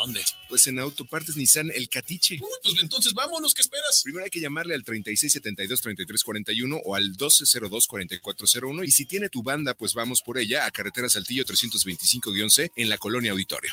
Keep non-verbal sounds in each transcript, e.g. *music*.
¿Dónde? Pues en Autopartes Nissan El Catiche. Uy, pues entonces vámonos, ¿qué esperas? Primero hay que llamarle al 3672-3341 o al 1202-4401 y si tiene tu banda, pues vamos por ella a Carretera Saltillo 325-C en la Colonia Auditorio.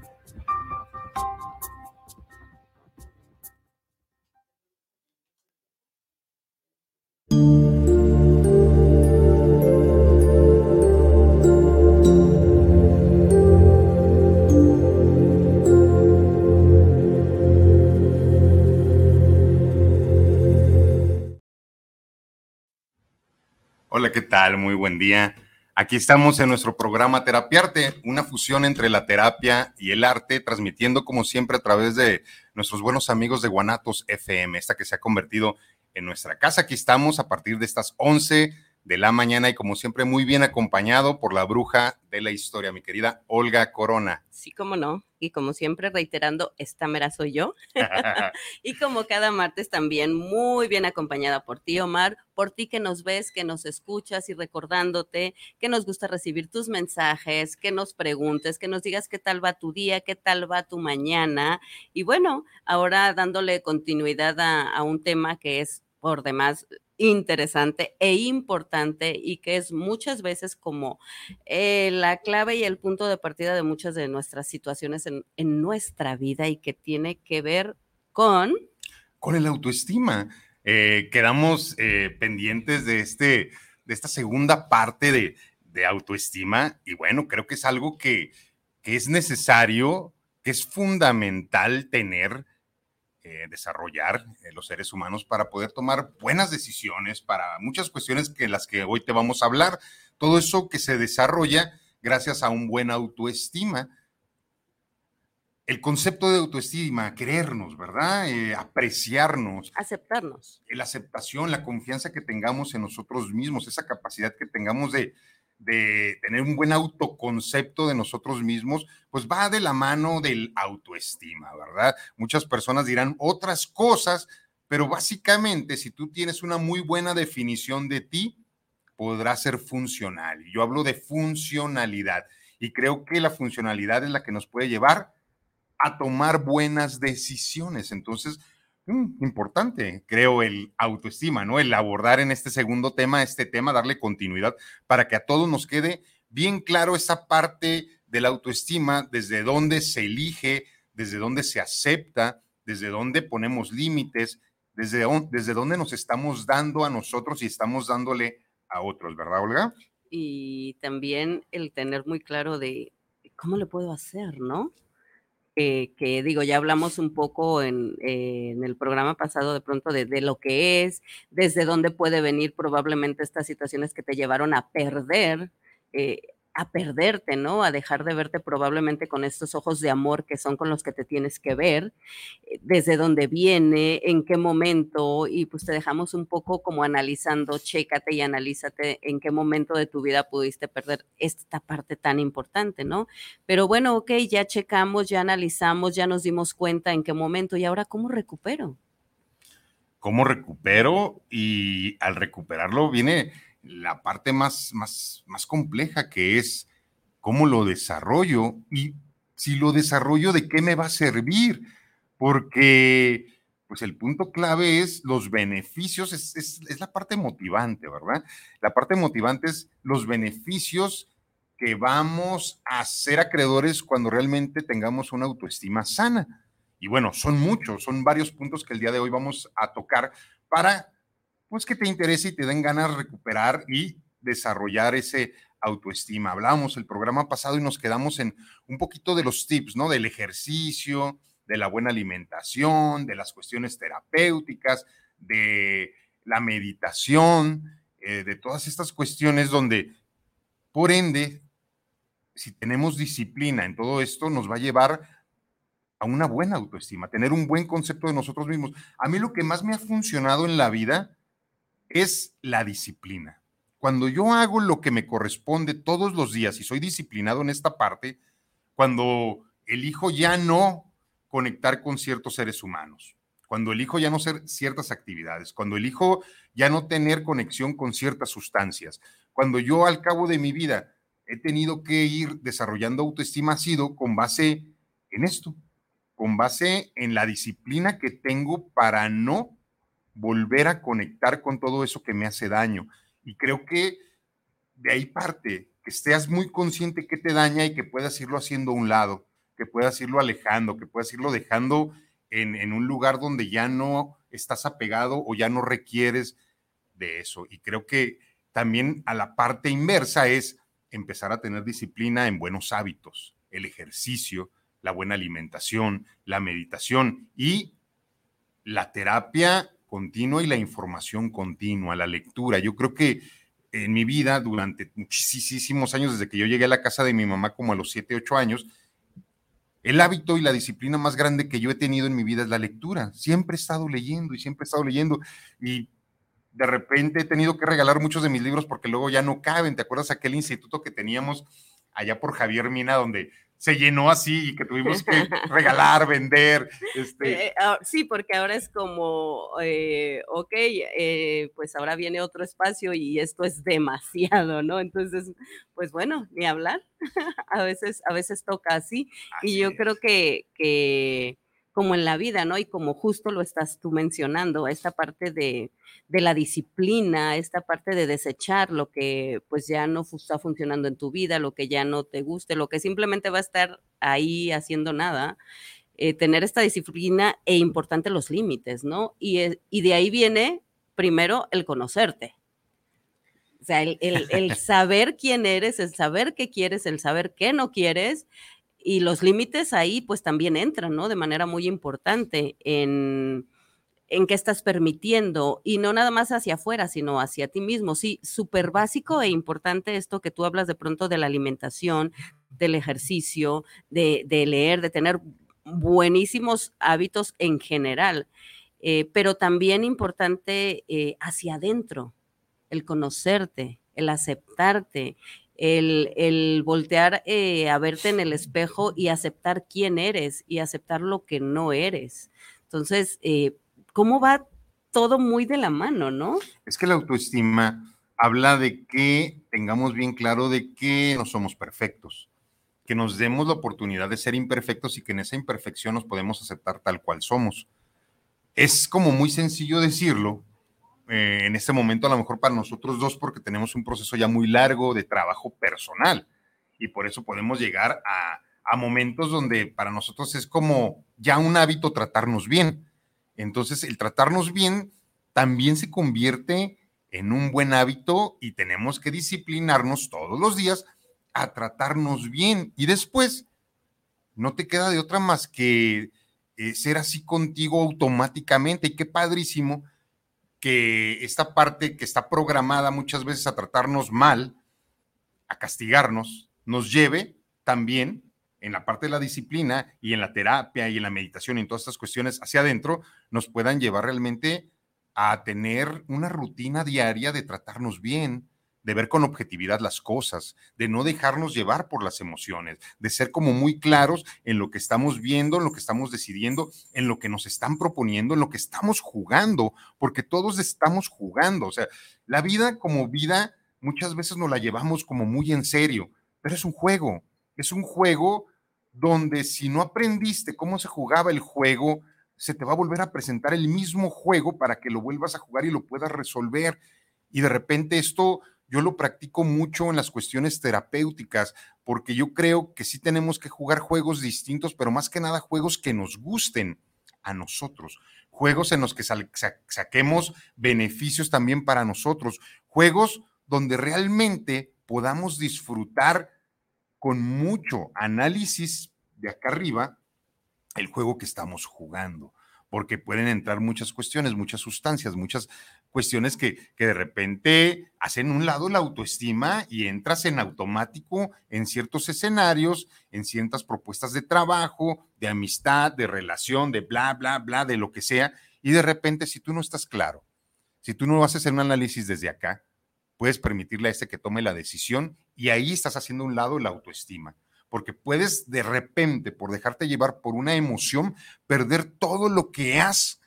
Hola, ¿qué tal? Muy buen día. Aquí estamos en nuestro programa Terapiarte, una fusión entre la terapia y el arte, transmitiendo como siempre a través de nuestros buenos amigos de Guanatos FM, esta que se ha convertido en nuestra casa. Aquí estamos a partir de estas 11 de la mañana y como siempre muy bien acompañado por la bruja de la historia, mi querida Olga Corona. Sí, como no. Y como siempre reiterando, esta mera soy yo. *laughs* *laughs* y como cada martes también muy bien acompañada por ti, Omar, por ti que nos ves, que nos escuchas y recordándote que nos gusta recibir tus mensajes, que nos preguntes, que nos digas qué tal va tu día, qué tal va tu mañana. Y bueno, ahora dándole continuidad a, a un tema que es por demás interesante e importante y que es muchas veces como eh, la clave y el punto de partida de muchas de nuestras situaciones en, nuestra vida y que tiene que ver con... Con el autoestima. Eh, quedamos eh, pendientes de, este, de esta segunda parte de, de, autoestima y bueno, creo que es algo que, que es necesario, que es fundamental tener eh, desarrollar eh, los seres humanos para poder tomar buenas decisiones para muchas cuestiones que las que hoy te vamos a hablar. Todo eso que se desarrolla gracias a un buen autoestima. El concepto de autoestima, querernos, ¿verdad? Eh, apreciarnos. Aceptarnos. La aceptación, la confianza que tengamos en nosotros mismos, esa capacidad que tengamos de, de tener un buen autoconcepto de nosotros mismos, pues va de la mano del autoestima, ¿verdad? Muchas personas dirán otras cosas, pero básicamente si tú tienes una muy buena definición de ti, podrá ser funcional. Yo hablo de funcionalidad y creo que la funcionalidad es la que nos puede llevar a tomar buenas decisiones. Entonces, importante, creo, el autoestima, ¿no? El abordar en este segundo tema, este tema, darle continuidad para que a todos nos quede bien claro esa parte de la autoestima, desde dónde se elige, desde dónde se acepta, desde dónde ponemos límites, desde, desde dónde nos estamos dando a nosotros y estamos dándole a otros, ¿verdad, Olga? Y también el tener muy claro de cómo le puedo hacer, ¿no? Que digo, ya hablamos un poco en, en el programa pasado de pronto de, de, lo que es, desde dónde puede venir probablemente estas situaciones que te llevaron a perder eh, a perderte, ¿no? A dejar de verte probablemente con estos ojos de amor que son con los que te tienes que ver, eh, desde dónde viene, en qué momento, y pues te dejamos un poco como analizando, chécate y analízate en qué momento de tu vida pudiste perder esta parte tan importante, ¿no? Pero bueno, ok, ya checamos, ya analizamos, ya nos dimos cuenta en qué momento, y ahora, ¿cómo recupero? ¿Cómo recupero? Y al recuperarlo viene la parte más, más, más compleja que es cómo lo desarrollo y si lo desarrollo, ¿de qué me va a servir? Porque pues el punto clave es los beneficios, es, es, la parte motivante, ¿verdad? La parte motivante es los beneficios que vamos a ser acreedores cuando realmente tengamos una autoestima sana. Y bueno, son muchos, son varios puntos que el día de hoy vamos a tocar para pues que te interese y te den ganas de recuperar y desarrollar ese autoestima. Hablábamos el programa pasado y nos quedamos en un poquito de los tips, ¿no? Del ejercicio, de la buena alimentación, de las cuestiones terapéuticas, de la meditación, eh, de todas estas cuestiones donde, por ende, si tenemos disciplina en todo esto, nos va a llevar a una buena autoestima, tener un buen concepto de nosotros mismos. A mí lo que más me ha funcionado en la vida es la disciplina. Cuando yo hago lo que me corresponde todos los días y soy disciplinado en esta parte, cuando elijo ya no conectar con ciertos seres humanos, cuando elijo ya no hacer ciertas actividades, cuando elijo ya no tener conexión con ciertas sustancias, cuando yo al cabo de mi vida he tenido que ir desarrollando autoestima, ha sido con base en esto, con base en la disciplina que tengo para no volver a conectar con todo eso que me hace daño. Y creo que de ahí parte, que estés muy consciente que te daña y que puedas irlo haciendo a un lado, que puedas irlo alejando, que puedas irlo dejando en, en un lugar donde ya no estás apegado o ya no requieres de eso. Y creo que también a la parte inversa es empezar a tener disciplina en buenos hábitos, el ejercicio, la buena alimentación, la meditación y la terapia continua y la información continua, la lectura. Yo creo que en mi vida, durante muchísimos años, desde que yo llegué a la casa de mi mamá como a los 7, 8 años, el hábito y la disciplina más grande que yo he tenido en mi vida es la lectura. Siempre he estado leyendo y siempre he estado leyendo. Y de repente he tenido que regalar muchos de mis libros porque luego ya no caben. ¿Te acuerdas aquel instituto que teníamos allá por Javier Mina donde se llenó así y que tuvimos que *laughs* regalar, vender. Este. Eh, ah, sí, porque ahora es como, eh, ok, eh, pues ahora viene otro espacio y esto es demasiado, ¿no? Entonces, pues bueno, ni hablar. *laughs* a veces, a veces toca así. y yo creo que, que como en la vida, ¿no? Y como justo lo estás tú mencionando, esta parte de, la disciplina, esta parte de desechar lo que pues ya no está funcionando en tu vida, lo que ya no te guste, lo que simplemente va a estar ahí haciendo nada, eh, tener esta disciplina e importante los límites, ¿no? Y, y de ahí viene primero el conocerte. O sea, el, el *laughs* saber quién eres, el saber qué quieres, el saber qué no quieres y los límites ahí pues también entran, ¿no? De manera muy importante en, en qué estás permitiendo y no nada más hacia afuera, sino hacia ti mismo. Sí, súper básico e importante esto que tú hablas de pronto de la alimentación, del ejercicio, de, leer, de tener buenísimos hábitos en general, eh, pero también importante eh, hacia adentro, el conocerte, el aceptarte, el, voltear eh, a verte en el espejo y aceptar quién eres y aceptar lo que no eres. Entonces, eh, ¿cómo va todo muy de la mano, no? Es que la autoestima habla de que tengamos bien claro de que no somos perfectos, que nos demos la oportunidad de ser imperfectos y que en esa imperfección nos podemos aceptar tal cual somos. Es como muy sencillo decirlo, eh, en este momento a lo mejor para nosotros dos porque tenemos un proceso ya muy largo de trabajo personal. Y por eso podemos llegar a, a momentos donde para nosotros es como ya un hábito tratarnos bien. Entonces el tratarnos bien también se convierte en un buen hábito y tenemos que disciplinarnos todos los días a tratarnos bien. Y después no te queda de otra más que eh, ser así contigo automáticamente. Y qué padrísimo que esta parte que está programada muchas veces a tratarnos mal, a castigarnos, nos lleve también en la parte de la disciplina y en la terapia y en la meditación y en todas estas cuestiones hacia adentro, nos puedan llevar realmente a tener una rutina diaria de tratarnos bien, de ver con objetividad las cosas, de no dejarnos llevar por las emociones, de ser como muy claros en lo que estamos viendo, en lo que estamos decidiendo, en lo que nos están proponiendo, en lo que estamos jugando, porque todos estamos jugando. O sea, la vida como vida muchas veces nos la llevamos como muy en serio, pero es un juego, es un juego donde si no aprendiste cómo se jugaba el juego, se te va a volver a presentar el mismo juego para que lo vuelvas a jugar y lo puedas resolver. Y de repente esto yo lo practico mucho en las cuestiones terapéuticas, porque yo creo que sí tenemos que jugar juegos distintos, pero más que nada juegos que nos gusten a nosotros, juegos en los que saquemos beneficios también para nosotros, juegos donde realmente podamos disfrutar con mucho análisis de acá arriba el juego que estamos jugando porque pueden entrar muchas cuestiones, muchas sustancias, muchas cuestiones que, que de repente hacen un lado la autoestima y entras en automático en ciertos escenarios, en ciertas propuestas de trabajo, de amistad, de relación, de bla, bla, bla, de lo que sea. Y de repente, si tú no estás claro, si tú no haces un análisis desde acá, puedes permitirle a este que tome la decisión y ahí estás haciendo un lado la autoestima porque puedes de repente, por dejarte llevar por una emoción, perder todo lo que has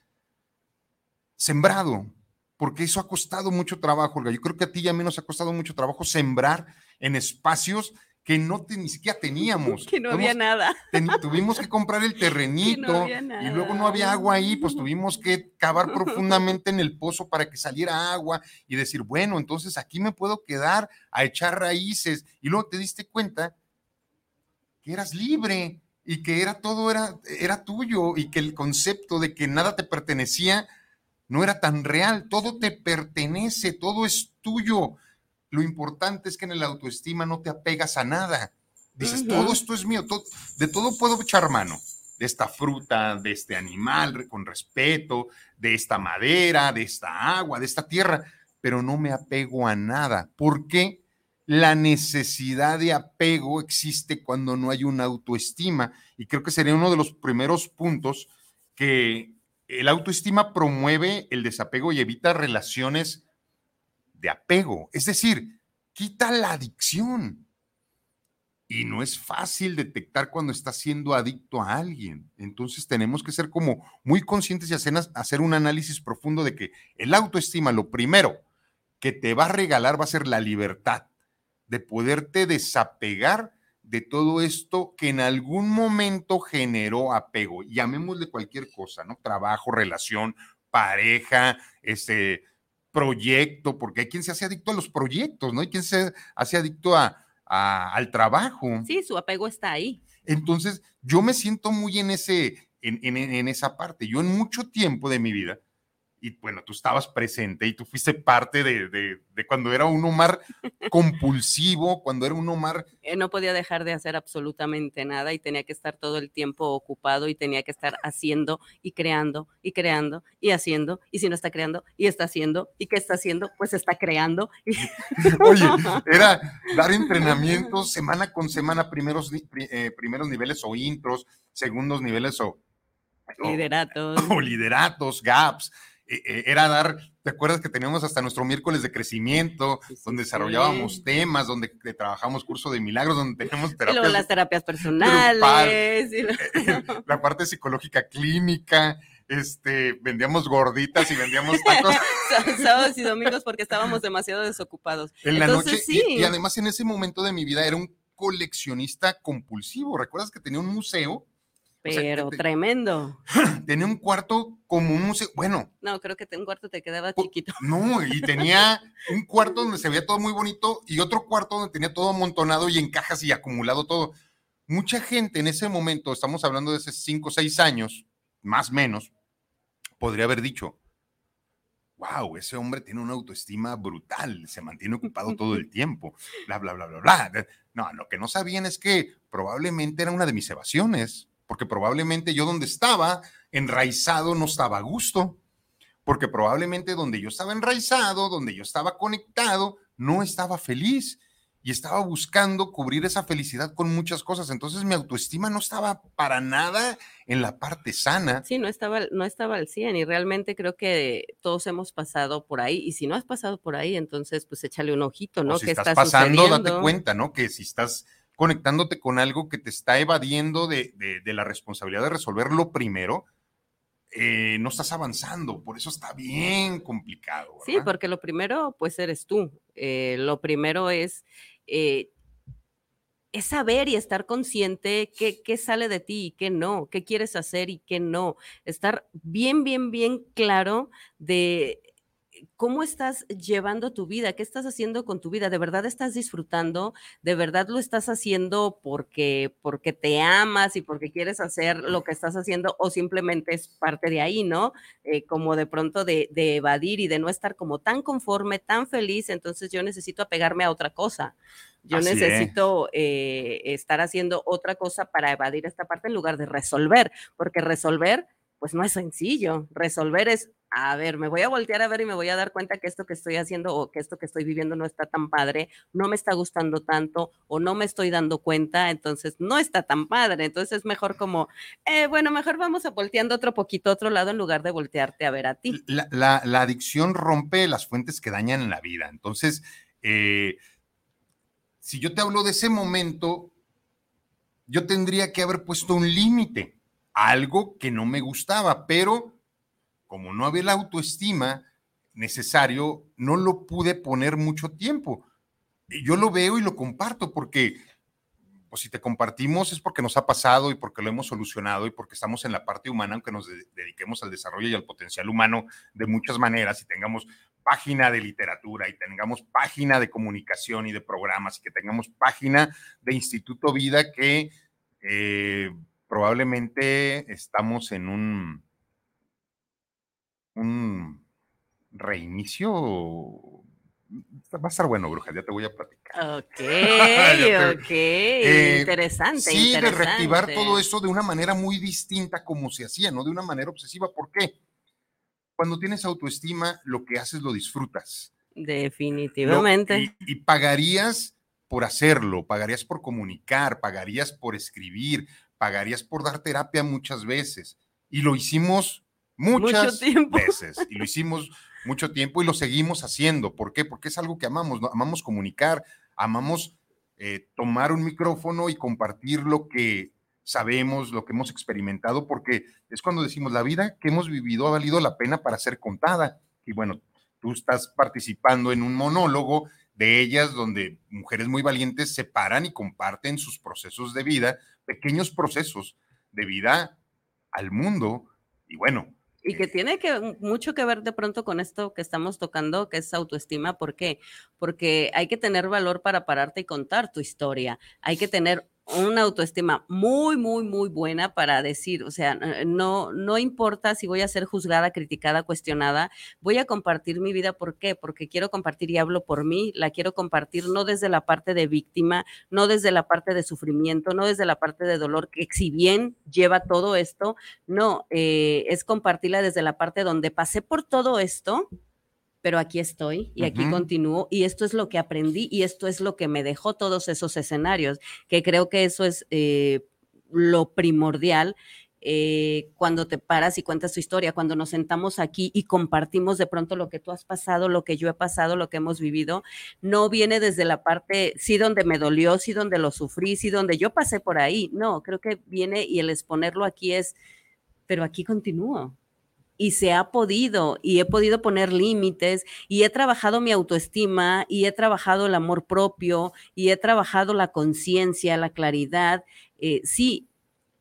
sembrado, porque eso ha costado mucho trabajo, Olga. Yo creo que a ti ya menos ha costado mucho trabajo sembrar en espacios que no ni siquiera teníamos. *laughs* Que no había nada. tuvimos que comprar el *laughs* terrenito y luego no había agua ahí, pues tuvimos que cavar *laughs* profundamente en el pozo para que saliera agua y decir, bueno, entonces aquí me puedo quedar a echar raíces. Y luego te diste cuenta que eras libre y que era todo era, era tuyo y que el concepto de que nada te pertenecía no era tan real, todo te pertenece, todo es tuyo. Lo importante es que en el autoestima no te apegas a nada. Dices, todo esto es mío, de todo puedo echar mano, de esta fruta, de este animal con respeto, de esta madera, de esta agua, de esta tierra, pero no me apego a nada. ¿Por qué? la necesidad de apego existe cuando no hay una autoestima. Y creo que sería uno de los primeros puntos que el autoestima promueve el desapego y evita relaciones de apego. Es decir, quita la adicción. Y no es fácil detectar cuando estás siendo adicto a alguien. Entonces tenemos que ser como muy conscientes y hacer, hacer un análisis profundo de que el autoestima, lo primero que te va a regalar va a ser la libertad de poderte desapegar de todo esto que en algún momento generó apego, llamémosle cualquier cosa, ¿no? Trabajo, relación, pareja, este proyecto, porque hay quien se hace adicto a los proyectos, ¿no? Hay quien se hace adicto a, al trabajo. Sí, su apego está ahí. Entonces, yo me siento muy en ese, en, en esa parte. Yo en mucho tiempo de mi vida y bueno, tú estabas presente y tú fuiste parte de, cuando era un Omar compulsivo, cuando era un Omar... Eh, no podía dejar de hacer absolutamente nada y tenía que estar todo el tiempo ocupado y tenía que estar haciendo y creando y creando y haciendo y si no está creando y está haciendo y qué está haciendo, pues está creando. *laughs* Oye, *laughs* era dar entrenamientos semana con semana, primeros, eh, primeros niveles o intros, segundos niveles o... lideratos. O lideratos, gaps eh, eh, era dar, ¿te acuerdas que teníamos hasta nuestro miércoles de crecimiento, donde desarrollábamos temas, donde trabajamos curso de milagros, donde tenemos terapias. las terapias personales. *laughs* la parte psicológica clínica, este, vendíamos gorditas y vendíamos tacos. *laughs* Sábados y domingos porque estábamos demasiado desocupados. En la noche, y, además en ese momento de mi vida era un coleccionista compulsivo. ¿Recuerdas que tenía un museo? Pero tremendo. *laughs* Tenía un cuarto como un museo. Bueno. No, creo que un cuarto te quedaba chiquito. *laughs* No, y tenía un cuarto donde se veía todo muy bonito y otro cuarto donde tenía todo amontonado y en cajas y acumulado todo. Mucha gente en ese momento, estamos hablando de hace cinco o seis años, más o menos, podría haber dicho, wow, ese hombre tiene una autoestima brutal, se mantiene ocupado *laughs* todo el tiempo, bla, bla, bla, bla, bla. No, lo que no sabían es que probablemente era una de mis evasiones porque probablemente yo donde estaba enraizado no estaba a gusto, porque probablemente donde yo estaba enraizado, donde yo estaba conectado, no estaba feliz y estaba buscando cubrir esa felicidad con muchas cosas. Entonces mi autoestima no estaba para nada en la parte sana. Sí, no estaba, no estaba al 100 y realmente creo que todos hemos pasado por ahí y si no has pasado por ahí, entonces pues échale un ojito, ¿no? si estás pasando, date cuenta, ¿no? Que si estás conectándote con algo que te está evadiendo de, la responsabilidad de resolverlo primero, eh, no estás avanzando, por eso está bien complicado. Sí, porque lo primero, pues eres tú. Eh, lo primero es, eh, es saber y estar consciente qué, qué sale de ti y qué no, qué quieres hacer y qué no. Estar bien, bien, bien claro de cómo estás llevando tu vida, qué estás haciendo con tu vida, de verdad estás disfrutando, de verdad lo estás haciendo porque, porque te amas y porque quieres hacer lo que estás haciendo o simplemente es parte de ahí, ¿no? Eh, como de pronto de, evadir y de no estar como tan conforme, tan feliz, entonces yo necesito apegarme a otra cosa. Yo necesito eh, estar haciendo otra cosa para evadir esta parte en lugar de resolver, porque resolver, pues no es sencillo. Resolver es a ver, me voy a voltear a ver y me voy a dar cuenta que esto que estoy haciendo o que esto que estoy viviendo no está tan padre, no me está gustando tanto o no me estoy dando cuenta, entonces no está tan padre. Entonces es mejor como, eh, bueno, mejor vamos a volteando otro poquito a otro lado en lugar de voltearte a ver a ti. La, adicción rompe las fuentes que dañan la vida. Entonces, eh, si yo te hablo de ese momento, yo tendría que haber puesto un límite, algo que no me gustaba, pero como no había la autoestima necesario, no lo pude poner mucho tiempo. Yo lo veo y lo comparto porque, pues si te compartimos es porque nos ha pasado y porque lo hemos solucionado y porque estamos en la parte humana, aunque nos dediquemos al desarrollo y al potencial humano de muchas maneras y tengamos página de literatura y tengamos página de comunicación y de programas y que tengamos página de Instituto Vida que eh, probablemente estamos en un un reinicio. Va a estar bueno, bruja, ya te voy a platicar. Ok, *laughs* ok, eh, interesante. Sí, de reactivar todo eso de una manera muy distinta como se hacía, no de una manera obsesiva. ¿Por qué? Cuando tienes autoestima, lo que haces lo disfrutas. Definitivamente. y pagarías por hacerlo, pagarías por comunicar, pagarías por escribir, pagarías por dar terapia muchas veces. Y lo hicimos muchas veces y lo hicimos mucho tiempo y lo seguimos haciendo. ¿Por qué? Porque es algo que amamos, amamos comunicar, amamos eh, tomar un micrófono y compartir lo que sabemos, lo que hemos experimentado, porque es cuando decimos la vida que hemos vivido ha valido la pena para ser contada. Y bueno, tú estás participando en un monólogo de ellas donde mujeres muy valientes se paran y comparten sus procesos de vida, pequeños procesos de vida al mundo. Y bueno, y que tiene que, mucho que ver de pronto con esto que estamos tocando, que es autoestima. ¿Por qué? Porque hay que tener valor para pararte y contar tu historia. Hay que tener una autoestima muy, muy, muy buena para decir, o sea, no, no importa si voy a ser juzgada, criticada, cuestionada, voy a compartir mi vida. ¿Por qué? Porque quiero compartir y hablo por mí, la quiero compartir no desde la parte de víctima, no desde la parte de sufrimiento, no desde la parte de dolor, que si bien lleva todo esto, no, eh, es compartirla desde la parte donde pasé por todo esto, pero aquí estoy y aquí continúo y esto es lo que aprendí y esto es lo que me dejó todos esos escenarios, que creo que eso es eh, lo primordial. Eh, cuando te paras y cuentas tu historia, cuando nos sentamos aquí y compartimos de pronto lo que tú has pasado, lo que yo he pasado, lo que hemos vivido, no viene desde la parte, sí, donde me dolió, sí, donde lo sufrí, sí, donde yo pasé por ahí. No, creo que viene y el exponerlo aquí es, pero aquí continúo y se ha podido y he podido poner límites y he trabajado mi autoestima y he trabajado el amor propio y he trabajado la conciencia, la claridad. Eh, sí,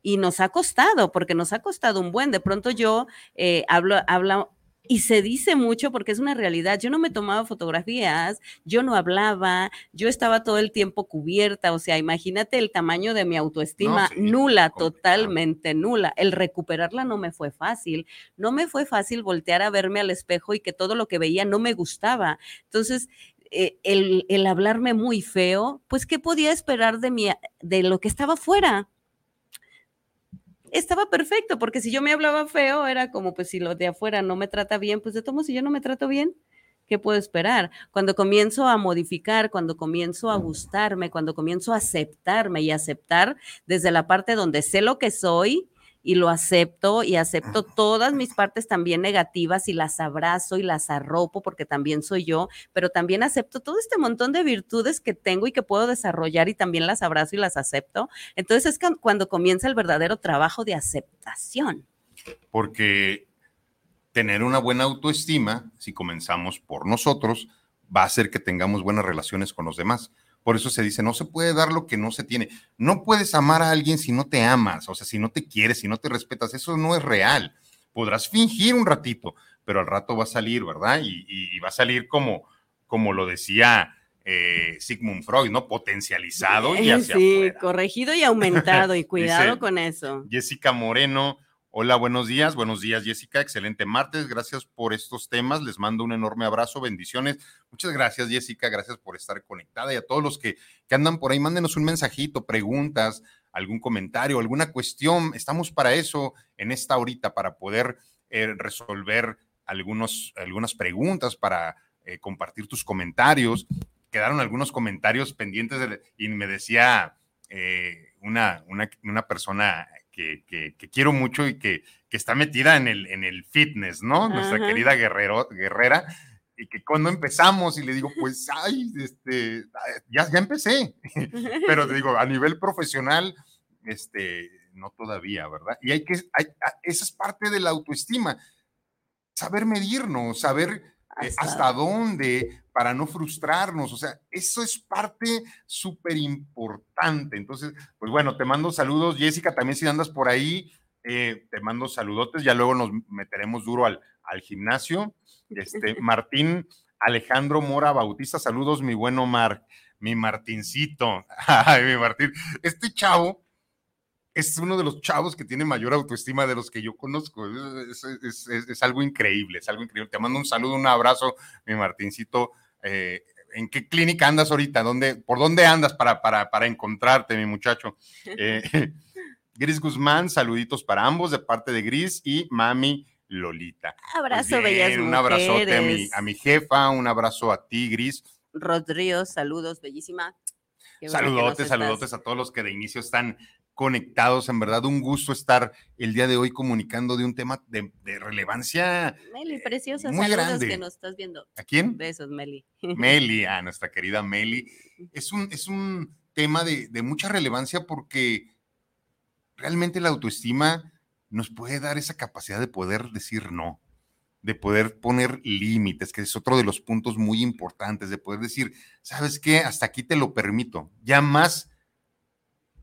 y nos ha costado, porque nos ha costado un buen. De pronto yo eh, hablo, hablo, y se dice mucho porque es una realidad. Yo no me tomaba fotografías, yo no hablaba, yo estaba todo el tiempo cubierta. O sea, imagínate el tamaño de mi autoestima nula, totalmente nula. El recuperarla no me fue fácil. No me fue fácil voltear a verme al espejo y que todo lo que veía no me gustaba. Entonces, eh, el, el, hablarme muy feo, pues, ¿qué podía esperar de, mi, de lo que estaba fuera? Estaba perfecto, porque si yo me hablaba feo, era como, pues si lo de afuera no me trata bien, pues de todos, si yo no me trato bien, ¿qué puedo esperar? Cuando comienzo a modificar, cuando comienzo a gustarme, cuando comienzo a aceptarme y aceptar desde la parte donde sé lo que soy, y lo acepto y acepto todas mis partes también negativas y las abrazo y las arropo porque también soy yo, pero también acepto todo este montón de virtudes que tengo y que puedo desarrollar y también las abrazo y las acepto. Entonces es cuando comienza el verdadero trabajo de aceptación. Porque tener una buena autoestima, si comenzamos por nosotros, va a hacer que tengamos buenas relaciones con los demás. Por eso se dice, no se puede dar lo que no se tiene. No puedes amar a alguien si no te amas, o sea, si no te quieres, si no te respetas. Eso no es real. Podrás fingir un ratito, pero al rato va a salir, ¿verdad? Y, va a salir como, como lo decía eh, Sigmund Freud, ¿no? Potencializado y hacia Sí, corregido y aumentado, y *laughs* cuidado con eso. Jessica Moreno, Hola, buenos días. Buenos días, Jessica. Excelente martes. Gracias por estos temas. Les mando un enorme abrazo. Bendiciones. Muchas gracias, Jessica. Gracias por estar conectada. Y a todos los que, andan por ahí, mándenos un mensajito, preguntas, algún comentario, alguna cuestión. Estamos para eso en esta horita, para poder eh, resolver algunos, algunas preguntas para eh, compartir tus comentarios. Quedaron algunos comentarios pendientes y me decía eh, una, una, persona que, quiero mucho y que, está metida en el, en el fitness, ¿no? Nuestra querida guerrero, guerrera y que cuando empezamos y le digo, pues, ay, este, ya, ya empecé, *laughs* pero te *laughs* digo, a nivel profesional, este, no todavía, ¿verdad? Y hay que, hay, esa es parte de la autoestima, saber medirnos, saber eh, hasta, dónde para no frustrarnos, o sea, eso es parte súper importante. Entonces, pues bueno, te mando saludos, Jessica, también si andas por ahí, eh, te mando saludotes, ya luego nos meteremos duro al, al gimnasio. Este, *laughs* Martín Alejandro Mora Bautista, saludos, mi buen Omar, mi Martincito. *laughs* Ay, mi Martín. Este chavo es uno de los chavos que tiene mayor autoestima de los que yo conozco. Es, algo increíble, es algo increíble. Te mando un saludo, un abrazo, mi Martincito. Eh, ¿En qué clínica andas ahorita? ¿Dónde, ¿Por dónde andas para, para, para encontrarte, mi muchacho? Eh, *laughs* Gris Guzmán, saluditos para ambos de parte de Gris y Mami Lolita. Pues abrazo, bellas Un abrazote a mi, a mi jefa, un abrazo a ti, Gris. Rodríguez, saludos, bellísima. saludotes, saludotes a todos los que de inicio están conectados. En verdad, un gusto estar el día de hoy comunicando de un tema de, relevancia. Meli, preciosa, muy grande. que nos estás viendo. ¿A quién? Besos, Meli. Meli, a nuestra querida Meli. *laughs* Es un, es un tema de, de mucha relevancia porque realmente la autoestima nos puede dar esa capacidad de poder decir no, de poder poner límites, que es otro de los puntos muy importantes, de poder decir, ¿sabes qué? Hasta aquí te lo permito, ya más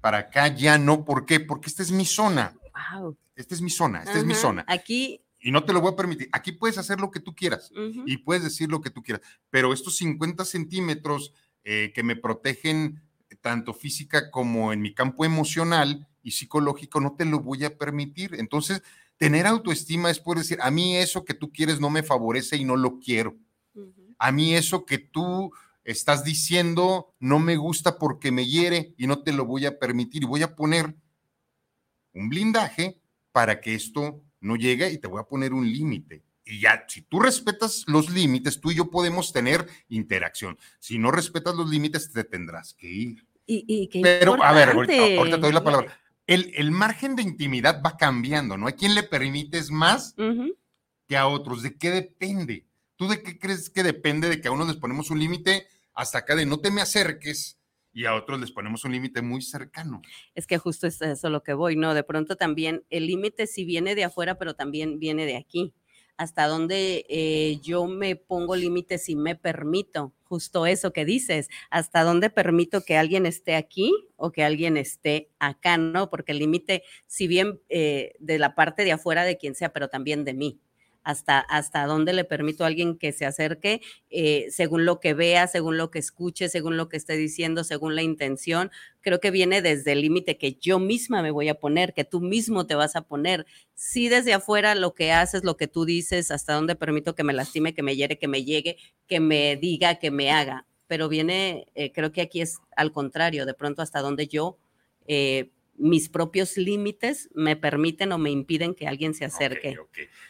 para acá ya no, ¿por qué? Porque esta es mi zona. Wow. Esta es mi zona, esta es mi zona. Aquí y no te lo voy a permitir. Aquí puedes hacer lo que tú quieras y puedes decir lo que tú quieras, pero estos 50 centímetros eh, que me protegen tanto física como en mi campo emocional, y psicológico, no te lo voy a permitir. Entonces, tener autoestima es poder decir, a mí eso que tú quieres no me favorece y no lo quiero. A mí eso que tú estás diciendo no me gusta porque me hiere y no te lo voy a permitir. Y voy a poner un blindaje para que esto no llegue y te voy a poner un límite. Y ya, si tú respetas los límites, tú y yo podemos tener interacción. Si no respetas los límites, te tendrás que ir. Y, Pero, a ver, ahorita, ahorita, te doy la palabra el, margen de intimidad va cambiando, ¿no? ¿A quién le permites más que a otros? ¿De qué depende? ¿Tú de qué crees que depende de que a unos les ponemos un límite hasta acá de no te me acerques? y a otros les ponemos un límite muy cercano. Es que justo es eso lo que voy, ¿no? De pronto también el límite sí viene de afuera, pero también viene de aquí hasta dónde eh, yo me pongo límites y me permito, justo eso que dices, hasta dónde permito que alguien esté aquí o que alguien esté acá, ¿no? Porque el límite, si bien eh, de la parte de afuera de quien sea, pero también de mí hasta, hasta dónde le permito a alguien que se acerque, eh, según lo que vea, según lo que escuche, según lo que esté diciendo, según la intención. Creo que viene desde el límite que yo misma me voy a poner, que tú mismo te vas a poner. Si desde afuera lo que haces, lo que tú dices, hasta dónde permito que me lastime, que me hiere, que me llegue, que me diga, que me haga. Pero viene, eh, creo que aquí es al contrario, de pronto hasta dónde yo... Eh, mis propios límites me permiten o me impiden que alguien se acerque.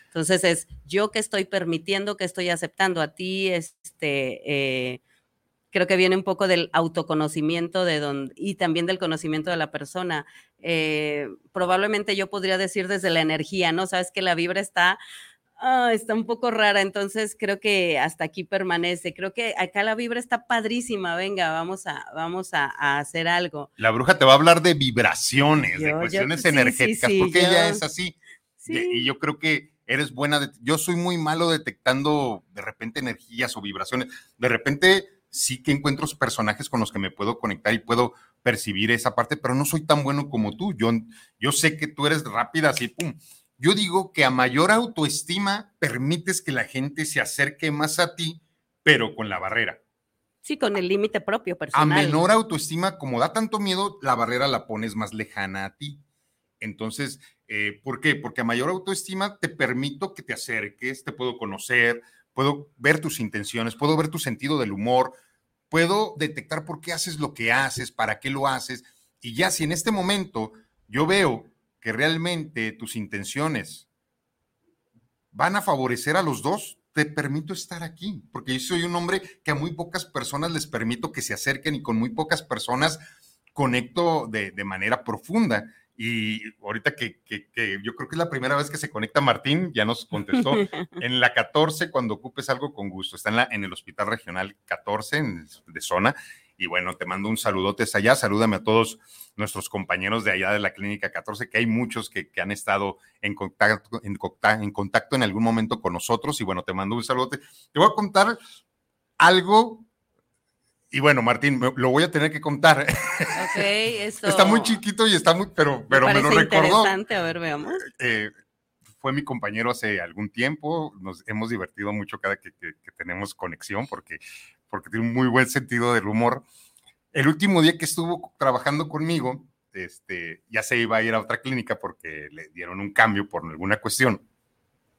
Entonces es yo que estoy permitiendo, que estoy aceptando a ti, este, eh, creo que viene un poco del autoconocimiento de don, y también del conocimiento de la persona. Eh, probablemente yo podría decir desde la energía, ¿no? Sabes que la vibra está, ah, está un poco rara, entonces creo que hasta aquí permanece. Creo que acá la vibra está padrísima, venga, vamos a, vamos a, hacer algo. La bruja te va a hablar de vibraciones, de cuestiones energéticas, porque ella es así. Y yo creo que eres buena. yo soy muy malo detectando de repente energías o vibraciones. De repente sí que encuentro personajes con los que me puedo conectar y puedo percibir esa parte, pero no soy tan bueno como tú. Yo, yo sé que tú eres rápida, así, pum. Yo digo que a mayor autoestima permites que la gente se acerque más a ti, pero con la barrera. Sí, con el límite propio personal. A menor autoestima, como da tanto miedo, la barrera la pones más lejana a ti. Entonces, eh, ¿por qué? Porque a mayor autoestima te permito que te acerques, te puedo conocer, puedo ver tus intenciones, puedo ver tu sentido del humor, puedo detectar por qué haces lo que haces, para qué lo haces. Y ya si en este momento yo veo que realmente tus intenciones van a favorecer a los dos, te permito estar aquí, porque yo soy un hombre que a muy pocas personas les permito que se acerquen y con muy pocas personas conecto de, de manera profunda. Y ahorita que, que, que, yo creo que es la primera vez que se conecta Martín, ya nos contestó, *laughs* en la 14, cuando ocupes algo con gusto, está en, la, en el Hospital Regional 14 en, de zona. Y bueno, te mando un saludote allá, salúdame a todos nuestros compañeros de allá de la Clínica 14, que hay muchos que, que han estado en contacto, en, en contacto en algún momento con nosotros. Y bueno, te mando un saludote. Te voy a contar algo y bueno, Martín, lo voy a tener que contar. Ok, *laughs* eso. Está muy chiquito y está muy, pero, pero me, me lo recordó. Interesante, a ver, veamos. Eh, fue mi compañero hace algún tiempo, nos hemos divertido mucho cada que, que, que, tenemos conexión porque, porque tiene un muy buen sentido del humor. El último día que estuvo trabajando conmigo, este, ya se iba a ir a otra clínica porque le dieron un cambio por alguna cuestión.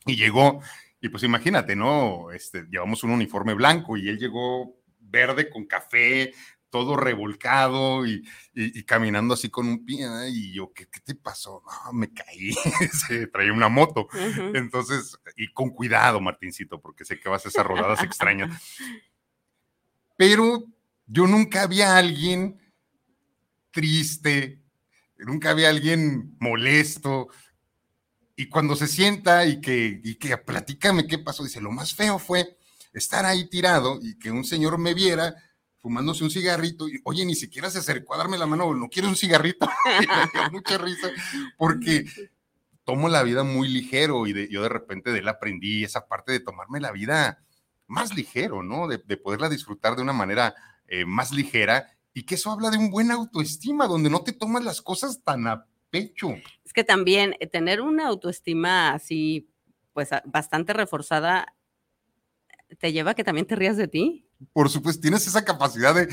Y llegó, y pues imagínate, ¿no? Este, llevamos un uniforme blanco y él llegó verde con café, todo revolcado y, y, y, caminando así con un pie. ¿eh? Y yo, ¿qué, ¿qué, te pasó? No, me caí. *laughs* Se traía una moto. Uh -huh. Entonces, y con cuidado, Martincito, porque sé que vas a esas rodadas extrañas. *laughs* Pero yo nunca había alguien triste, nunca había alguien molesto. Y cuando se sienta y que, y que platícame qué pasó, dice, lo más feo fue estar ahí tirado y que un señor me viera fumándose un cigarrito y, oye, ni siquiera se acercó a darme la mano, no quiero un cigarrito. *laughs* y me dio mucha risa porque tomo la vida muy ligero y de, yo de repente de él aprendí esa parte de tomarme la vida más ligero, ¿no? De, de poderla disfrutar de una manera eh, más ligera y que eso habla de un buen autoestima, donde no te tomas las cosas tan a pecho. Es que también eh, tener una autoestima así, pues bastante reforzada, te lleva a que también te rías de ti. Por supuesto, tienes esa capacidad de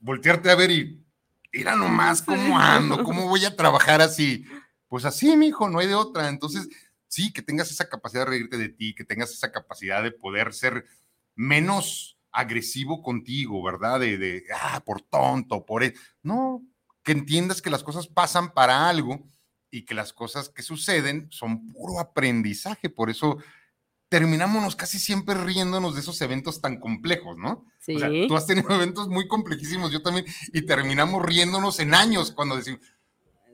voltearte a ver y mira nomás cómo ando, cómo voy a trabajar así. Pues así, mi hijo, no hay de otra. Entonces, sí, que tengas esa capacidad de reírte de ti, que tengas esa capacidad de poder ser menos agresivo contigo, ¿verdad? De, de ah, por tonto, por... E-". No, que entiendas que las cosas pasan para algo y que las cosas que suceden son puro aprendizaje. Por eso terminámonos casi siempre riéndonos de esos eventos tan complejos, ¿no? Sí. O sea, tú has tenido *laughs* eventos muy complejísimos, yo también, y terminamos riéndonos en años cuando decimos.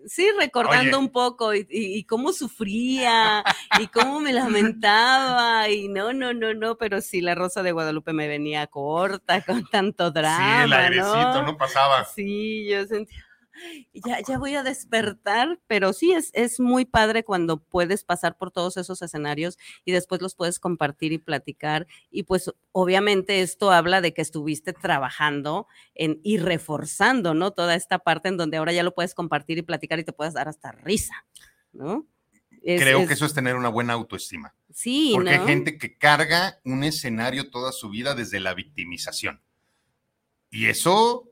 Sí, recordando Oye. un poco y, y, y, cómo sufría y cómo me lamentaba y no, no, no, no, pero sí, la Rosa de Guadalupe me venía corta con tanto drama. Sí, el airecito no, no pasaba. Sí, yo sentía, ya, ya voy a despertar, pero sí es, es muy padre cuando puedes pasar por todos esos escenarios y después los puedes compartir y platicar. Y pues obviamente esto habla de que estuviste trabajando en, y reforzando, ¿no? Toda esta parte en donde ahora ya lo puedes compartir y platicar y te puedes dar hasta risa, ¿no? Es, Creo es, que eso es tener una buena autoestima. Sí, Porque ¿no? hay gente que carga un escenario toda su vida desde la victimización. Y eso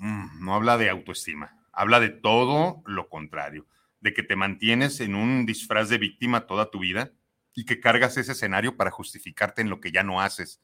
mmm, no habla de autoestima, habla de todo lo contrario, de que te mantienes en un disfraz de víctima toda tu vida y que cargas ese escenario para justificarte en lo que ya no haces,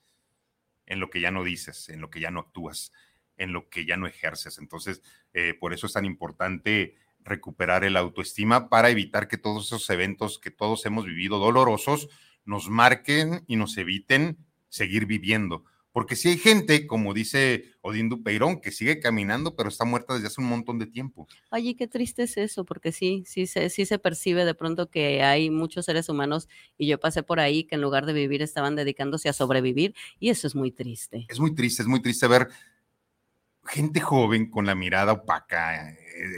en lo que ya no dices, en lo que ya no actúas, en lo que ya no ejerces. Entonces, eh, por eso es tan importante recuperar el autoestima para evitar que todos esos eventos que todos hemos vivido dolorosos nos marquen y nos eviten seguir viviendo. Porque si hay gente, como dice Odín Dupeirón, que sigue caminando, pero está muerta desde hace un montón de tiempo. Oye, qué triste es eso, porque sí, sí se, sí se percibe de pronto que hay muchos seres humanos, y yo pasé por ahí, que en lugar de vivir estaban dedicándose a sobrevivir, y eso es muy triste. Es muy triste, es muy triste ver gente joven con la mirada opaca.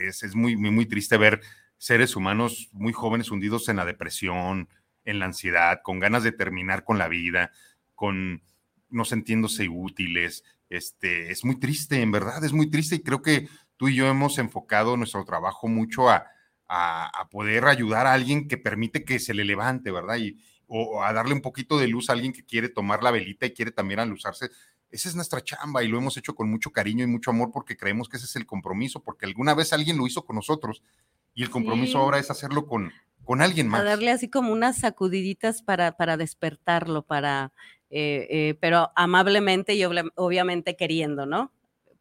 Es, es muy, muy, muy triste ver seres humanos muy jóvenes hundidos en la depresión, en la ansiedad, con ganas de terminar con la vida, con no sintiéndose útiles. Este, es muy triste, en verdad, es muy triste y creo que tú y yo hemos enfocado nuestro trabajo mucho a, a, a poder ayudar a alguien que permite que se le levante, ¿verdad? Y, o, a darle un poquito de luz a alguien que quiere tomar la velita y quiere también alusarse. Esa es nuestra chamba y lo hemos hecho con mucho cariño y mucho amor porque creemos que ese es el compromiso, porque alguna vez alguien lo hizo con nosotros y el compromiso sí. ahora es hacerlo con, con alguien más. A darle así como unas sacudiditas para, para despertarlo, para eh, eh, pero amablemente y ob obviamente queriendo, ¿no?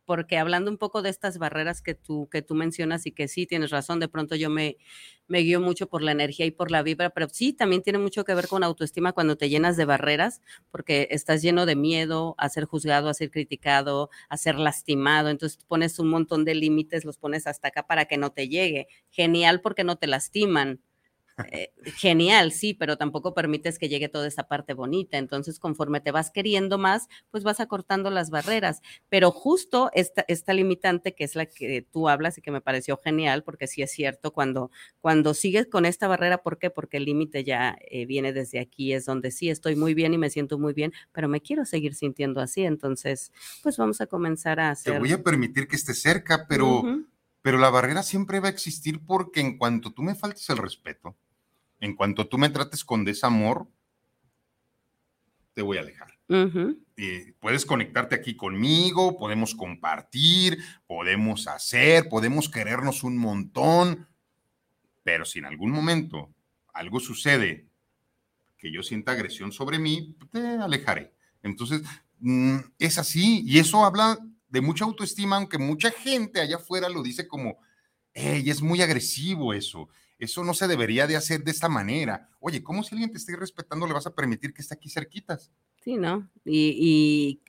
Porque hablando un poco de estas barreras que tú, que tú mencionas y que sí tienes razón, de pronto yo me, me guío mucho por la energía y por la vibra, pero sí, también tiene mucho que ver con autoestima cuando te llenas de barreras, porque estás lleno de miedo a ser juzgado, a ser criticado, a ser lastimado, entonces pones un montón de límites, los pones hasta acá para que no te llegue. Genial porque no te lastiman, eh, genial, sí, pero tampoco permites que llegue toda esa parte bonita. Entonces, conforme te vas queriendo más, pues vas acortando las barreras. Pero justo esta, esta limitante, que es la que tú hablas y que me pareció genial, porque sí es cierto, cuando, cuando sigues con esta barrera, ¿por qué? Porque el límite ya eh, viene desde aquí, es donde sí estoy muy bien y me siento muy bien, pero me quiero seguir sintiendo así. Entonces, pues vamos a comenzar a hacer. Te voy a permitir que esté cerca, pero, pero la barrera siempre va a existir porque en cuanto tú me faltes el respeto, en cuanto tú me trates con desamor, te voy a alejar. Eh, puedes conectarte aquí conmigo, podemos compartir, podemos hacer, podemos querernos un montón, pero si en algún momento algo sucede que yo sienta agresión sobre mí, te alejaré. Entonces, mm, es así, y eso habla de mucha autoestima, aunque mucha gente allá afuera lo dice como, hey, es muy agresivo eso. Eso no se debería de hacer de esta manera. Oye, ¿cómo si alguien te esté respetando le vas a permitir que esté aquí cerquitas? Sí, ¿no? Y,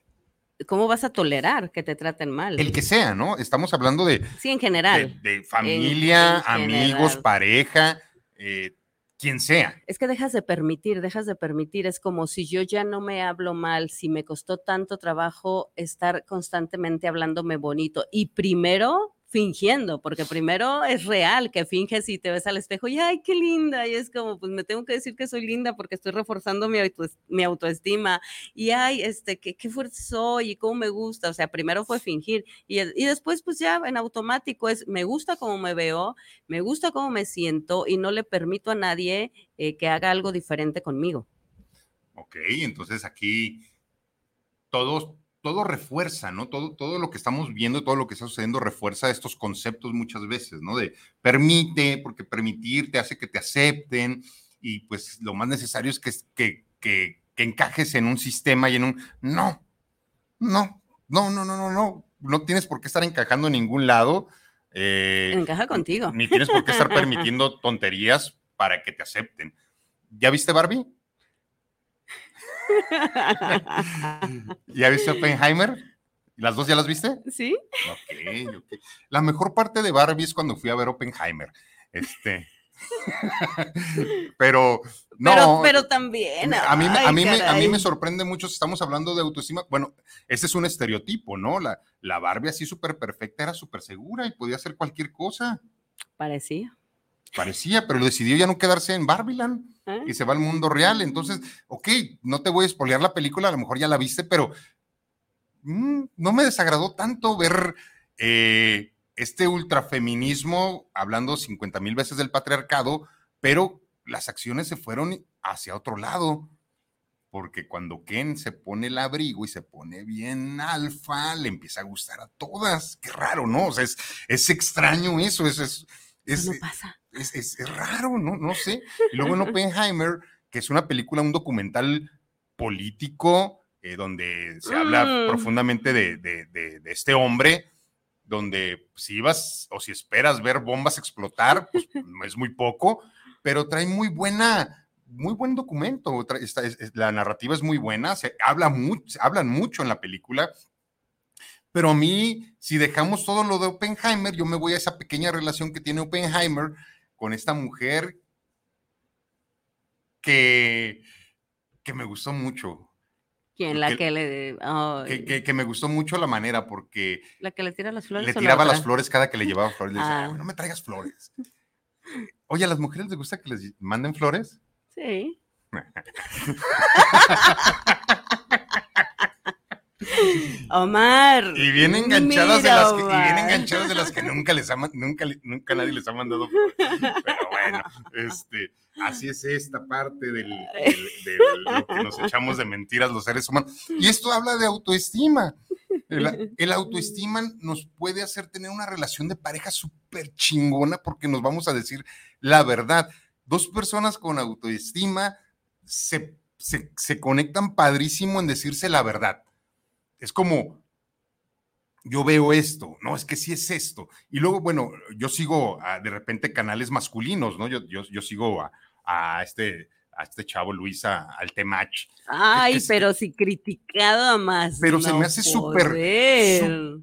¿cómo vas a tolerar que te traten mal? El que sea, ¿no? Estamos hablando de... Sí, en general. De, familia, amigos, pareja, eh, quien sea. Es que dejas de permitir, dejas de permitir. Es como si yo ya no me hablo mal, si me costó tanto trabajo estar constantemente hablándome bonito y primero fingiendo, porque primero es real que finges y te ves al espejo y ay, qué linda, y es como, pues me tengo que decir que soy linda porque estoy reforzando mi, mi autoestima, y ay, este, qué, qué fuerte soy y cómo me gusta, o sea, primero fue fingir, y, y después pues ya en automático es, me gusta cómo me veo, me gusta cómo me siento y no le permito a nadie eh, que haga algo diferente conmigo. Ok, entonces aquí todos todo refuerza, ¿no? Todo, todo lo que estamos viendo, todo lo que está sucediendo refuerza estos conceptos muchas veces, ¿no? De permite, porque permitir te hace que te acepten y pues lo más necesario es que, que, que, encajes en un sistema y en un... No, no, no, no, no, no, no, no tienes por qué estar encajando en ningún lado. Eh, Encaja contigo. Ni tienes por qué estar *laughs* permitiendo tonterías para que te acepten. ¿Ya viste Barbie? *laughs* ¿Ya viste Oppenheimer? ¿Las dos ya las viste? Sí. Ok, La mejor parte de Barbie es cuando fui a ver Oppenheimer. Este. *laughs* pero no. Pero, también. A mí, a, mí me, a mí me sorprende mucho si estamos hablando de autoestima. Bueno, ese es un estereotipo, ¿no? La, la Barbie así súper perfecta era súper segura y podía hacer cualquier cosa. Parecía. Parecía, pero decidió ya no quedarse en Barbiland ¿Eh? y se va al mundo real. Entonces, ok, no te voy a espolear la película, a lo mejor ya la viste, pero mm, no me desagradó tanto ver eh, este ultrafeminismo hablando 50 mil veces del patriarcado, pero las acciones se fueron hacia otro lado. Porque cuando Ken se pone el abrigo y se pone bien alfa, le empieza a gustar a todas. Qué raro, ¿no? O sea, es, es extraño eso, es, es, es, pasa es, raro, ¿no? No sé. Y luego en Oppenheimer, que es una película, un documental político, eh, donde se habla mm. profundamente de, este hombre, donde si ibas o si esperas ver bombas explotar, pues *laughs* es muy poco, pero trae muy buena, muy buen documento. la narrativa es muy buena, se habla mucho, hablan mucho en la película. Pero a mí, si dejamos todo lo de Oppenheimer, yo me voy a esa pequeña relación que tiene Oppenheimer con esta mujer que, que me gustó mucho. ¿Quién? La que, le... Que, me gustó mucho la manera porque... La que le tira las flores. Le tiraba las flores cada que le llevaba flores. Le decía, ah. no me traigas flores. Oye, ¿a las mujeres les gusta que les manden flores? Sí. *laughs* Omar. Y vienen enganchadas de las que, y vienen enganchadas de las que nunca les ha, nunca, nunca nadie les ha mandado. Pero bueno, este, así es esta parte del, de lo que nos echamos de mentiras los seres humanos. Y esto habla de autoestima. El, el, autoestima nos puede hacer tener una relación de pareja súper chingona porque nos vamos a decir la verdad. Dos personas con autoestima se, se, se conectan padrísimo en decirse la verdad es como, yo veo esto, no, es que sí es esto. Y luego, bueno, yo sigo de repente canales masculinos, ¿no? Yo, yo, yo sigo a, a, este, a este chavo Luisa, al Temach. Ay, pero si criticado a más. Pero se me hace súper,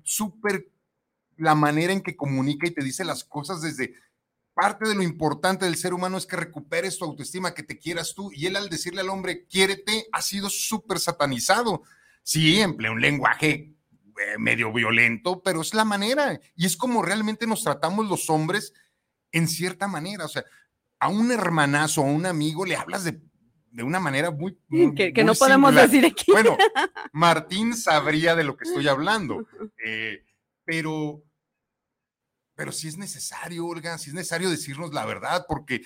súper la manera en que comunica y te dice las cosas desde parte de lo importante del ser humano es que recuperes tu autoestima, que te quieras tú. Y él al decirle al hombre, quiérete, ha sido súper satanizado. Sí, emplea un lenguaje eh, medio violento, pero es la manera. Y es como realmente nos tratamos los hombres en cierta manera. O sea, a un hermanazo, a un amigo, le hablas de, una manera muy... que, no podemos decir aquí. Bueno, Martín sabría de lo que estoy hablando, *laughs* eh, pero, pero si es necesario, Olga, si es necesario decirnos la verdad, porque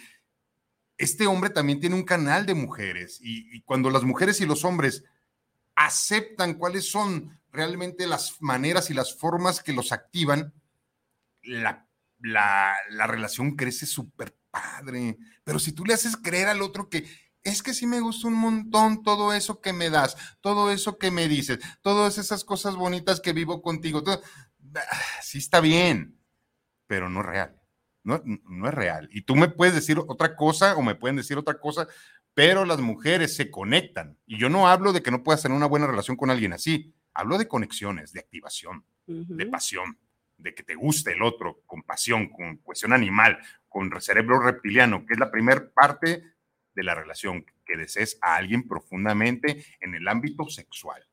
este hombre también tiene un canal de mujeres y cuando las mujeres y los hombres aceptan cuáles son realmente las maneras y las formas que los activan, la, la, relación crece súper padre. Pero si tú le haces creer al otro que es que sí me gusta un montón todo eso que me das, todo eso que me dices, todas esas cosas bonitas que vivo contigo, todo, ah, sí está bien, pero no es real. No, no es real. Y tú me puedes decir otra cosa o me pueden decir otra cosa, pero las mujeres se conectan. Y yo no hablo de que no puedas tener una buena relación con alguien así. Hablo de conexiones, de activación, de pasión, de que te guste el otro, con pasión, con cuestión animal, con cerebro reptiliano, que es la primera parte de la relación, que desees a alguien profundamente en el ámbito sexual.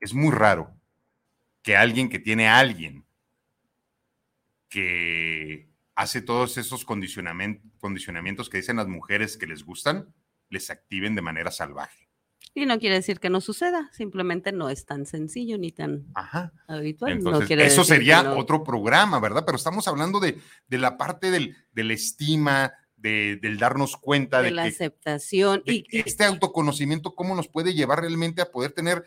Es muy raro que alguien que tiene a alguien que hace todos esos condicionamientos que dicen las mujeres que les gustan, les activen de manera salvaje. Y no quiere decir que no suceda, simplemente no es tan sencillo ni tan habitual. eso sería otro programa, ¿verdad? Pero estamos hablando de, la parte del, de la estima, del darnos cuenta de, la aceptación. y, este autoconocimiento, cómo nos puede llevar realmente a poder tener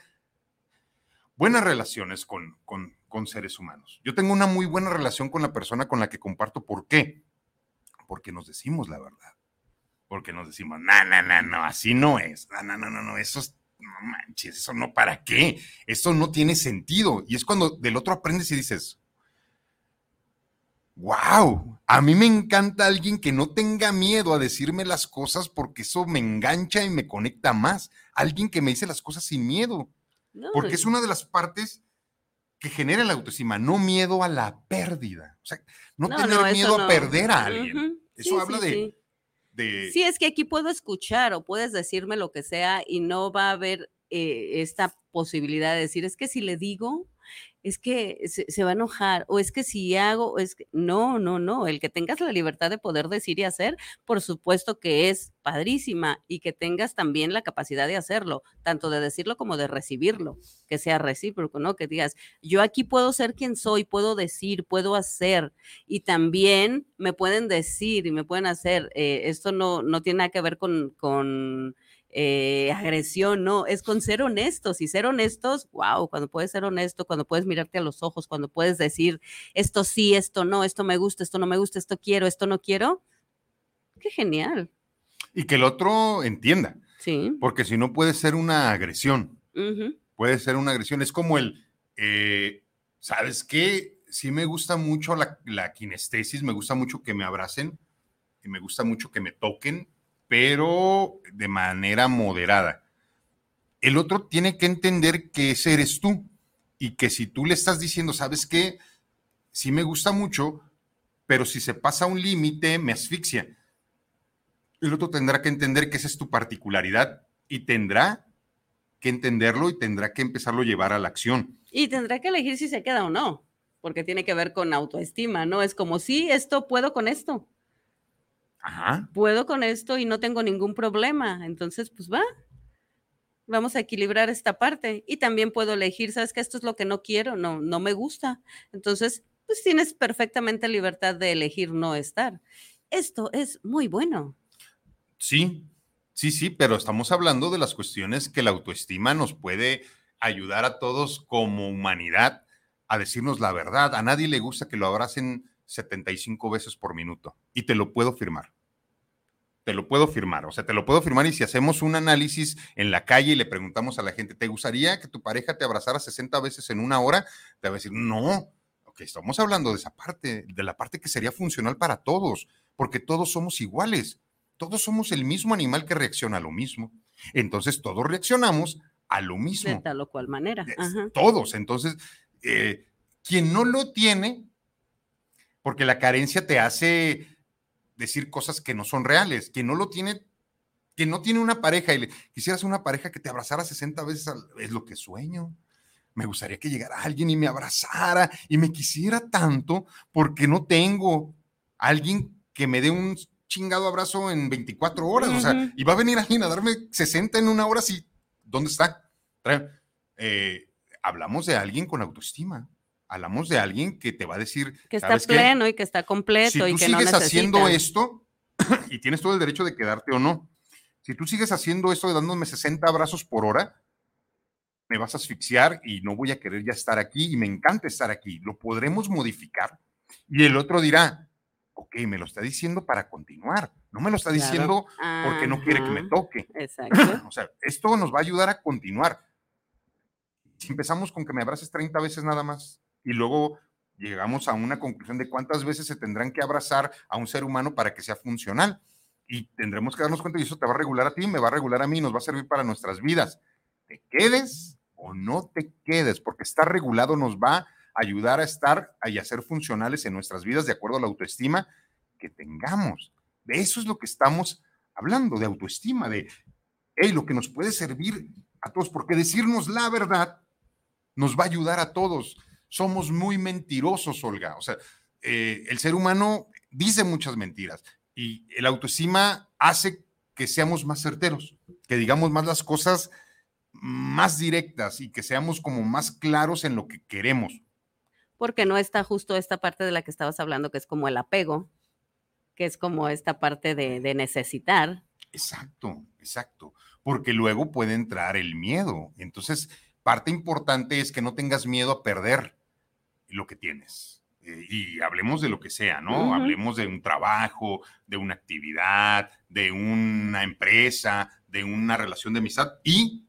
buenas relaciones con, con, con seres humanos. Yo tengo una muy buena relación con la persona con la que comparto. ¿Por qué? Porque nos decimos la verdad porque nos decimos, no, no, no, no, así no es, no, no, no, no, no, eso es, no manches, eso no, ¿para qué? Eso no tiene sentido. Y es cuando del otro aprendes y dices, wow, a mí me encanta alguien que no tenga miedo a decirme las cosas porque eso me engancha y me conecta más. Alguien que me dice las cosas sin miedo. porque es una de las partes que genera la autoestima, no miedo a la pérdida. O sea, no, tener miedo a perder a alguien. Eso habla de, Sí, es que aquí puedo escuchar o puedes decirme lo que sea y no va a haber eh, esta posibilidad de decir, es que si le digo, es que se, va a enojar, o es que si hago, es que no, no, no, el que tengas la libertad de poder decir y hacer, por supuesto que es padrísima y que tengas también la capacidad de hacerlo, tanto de decirlo como de recibirlo, que sea recíproco, ¿no? Que digas, yo aquí puedo ser quien soy, puedo decir, puedo hacer, y también me pueden decir y me pueden hacer, eh, esto no, no tiene nada que ver con, con eh, agresión, no, es con ser honestos y ser honestos, wow, cuando puedes ser honesto, cuando puedes mirarte a los ojos, cuando puedes decir esto sí, esto no, esto me gusta, esto no me gusta, esto quiero, esto no quiero, qué genial. Y que el otro entienda. Sí. Porque si no puede ser una agresión, puede ser una agresión, es como el, eh, ¿sabes qué? Sí me gusta mucho la, la kinestesis, me gusta mucho que me abracen y me gusta mucho que me toquen pero de manera moderada. El otro tiene que entender que ese eres tú y que si tú le estás diciendo, ¿sabes qué? Sí me gusta mucho, pero si se pasa un límite, me asfixia. El otro tendrá que entender que esa es tu particularidad y tendrá que entenderlo y tendrá que empezarlo a llevar a la acción. Y tendrá que elegir si se queda o no, porque tiene que ver con autoestima, ¿no? Es como, sí, esto puedo con esto puedo con esto y no tengo ningún problema. Entonces, pues va, vamos a equilibrar esta parte. Y también puedo elegir, sabes que esto es lo que no quiero, no, no me gusta. Entonces, pues tienes perfectamente libertad de elegir no estar. Esto es muy bueno. Sí, sí, sí, pero estamos hablando de las cuestiones que la autoestima nos puede ayudar a todos como humanidad a decirnos la verdad. A nadie le gusta que lo abracen 75 veces por minuto y te lo puedo firmar. te lo puedo firmar, o sea, te lo puedo firmar y si hacemos un análisis en la calle y le preguntamos a la gente, ¿te gustaría que tu pareja te abrazara 60 veces en una hora? Te va a decir, no, ok, estamos hablando de esa parte, de la parte que sería funcional para todos, porque todos somos iguales, todos somos el mismo animal que reacciona a lo mismo. Entonces, todos reaccionamos a lo mismo. De tal o cual manera. Todos. Entonces, eh, quien no lo tiene, porque la carencia te hace decir cosas que no son reales. Quien no lo tiene, quien no tiene una pareja y le quisieras una pareja que te abrazara 60 veces, es lo que sueño. Me gustaría que llegara alguien y me abrazara y me quisiera tanto porque no tengo alguien que me dé un chingado abrazo en 24 horas. O sea, y va a venir alguien a darme 60 en una hora, sí. ¿Dónde está? Eh, hablamos de alguien con autoestima hablamos de alguien que te va a decir que está pleno y que está completo si y que sigues haciendo esto *clears throat* y tienes todo el derecho de quedarte o no. Si tú sigues haciendo esto de dándome 60 abrazos por hora, me vas a asfixiar y no voy a querer ya estar aquí y me encanta estar aquí. Lo podremos modificar. Y el otro dirá, ok, me lo está diciendo para continuar, no me lo está diciendo porque no quiere que me toque. Exacto. *clears throat* o sea, esto nos va a ayudar a continuar. Si empezamos con que me abraces 30 veces nada más, y luego llegamos a una conclusión de cuántas veces se tendrán que abrazar a un ser humano para que sea funcional. Y tendremos que darnos cuenta y eso te va a regular a ti, me va a regular a mí, nos va a servir para nuestras vidas. Te quedes o no te quedes, porque estar regulado nos va a ayudar a estar y a ser funcionales en nuestras vidas de acuerdo a la autoestima que tengamos. De eso es lo que estamos hablando, de autoestima, de hey, lo que nos puede servir a todos, porque decirnos la verdad nos va a ayudar a todos somos muy mentirosos, Olga. O sea, eh, el ser humano dice muchas mentiras y el autoestima hace que seamos más certeros, que digamos más las cosas más directas y que seamos como más claros en lo que queremos. Porque no está justo esta parte de la que estabas hablando, que es como el apego, que es como esta parte de, de necesitar. Exacto, exacto. Porque luego puede entrar el miedo. Entonces, parte importante es que no tengas miedo a perder lo que tienes. Eh, y hablemos de lo que sea, ¿no? Hablemos de un trabajo, de una actividad, de una empresa, de una relación de amistad y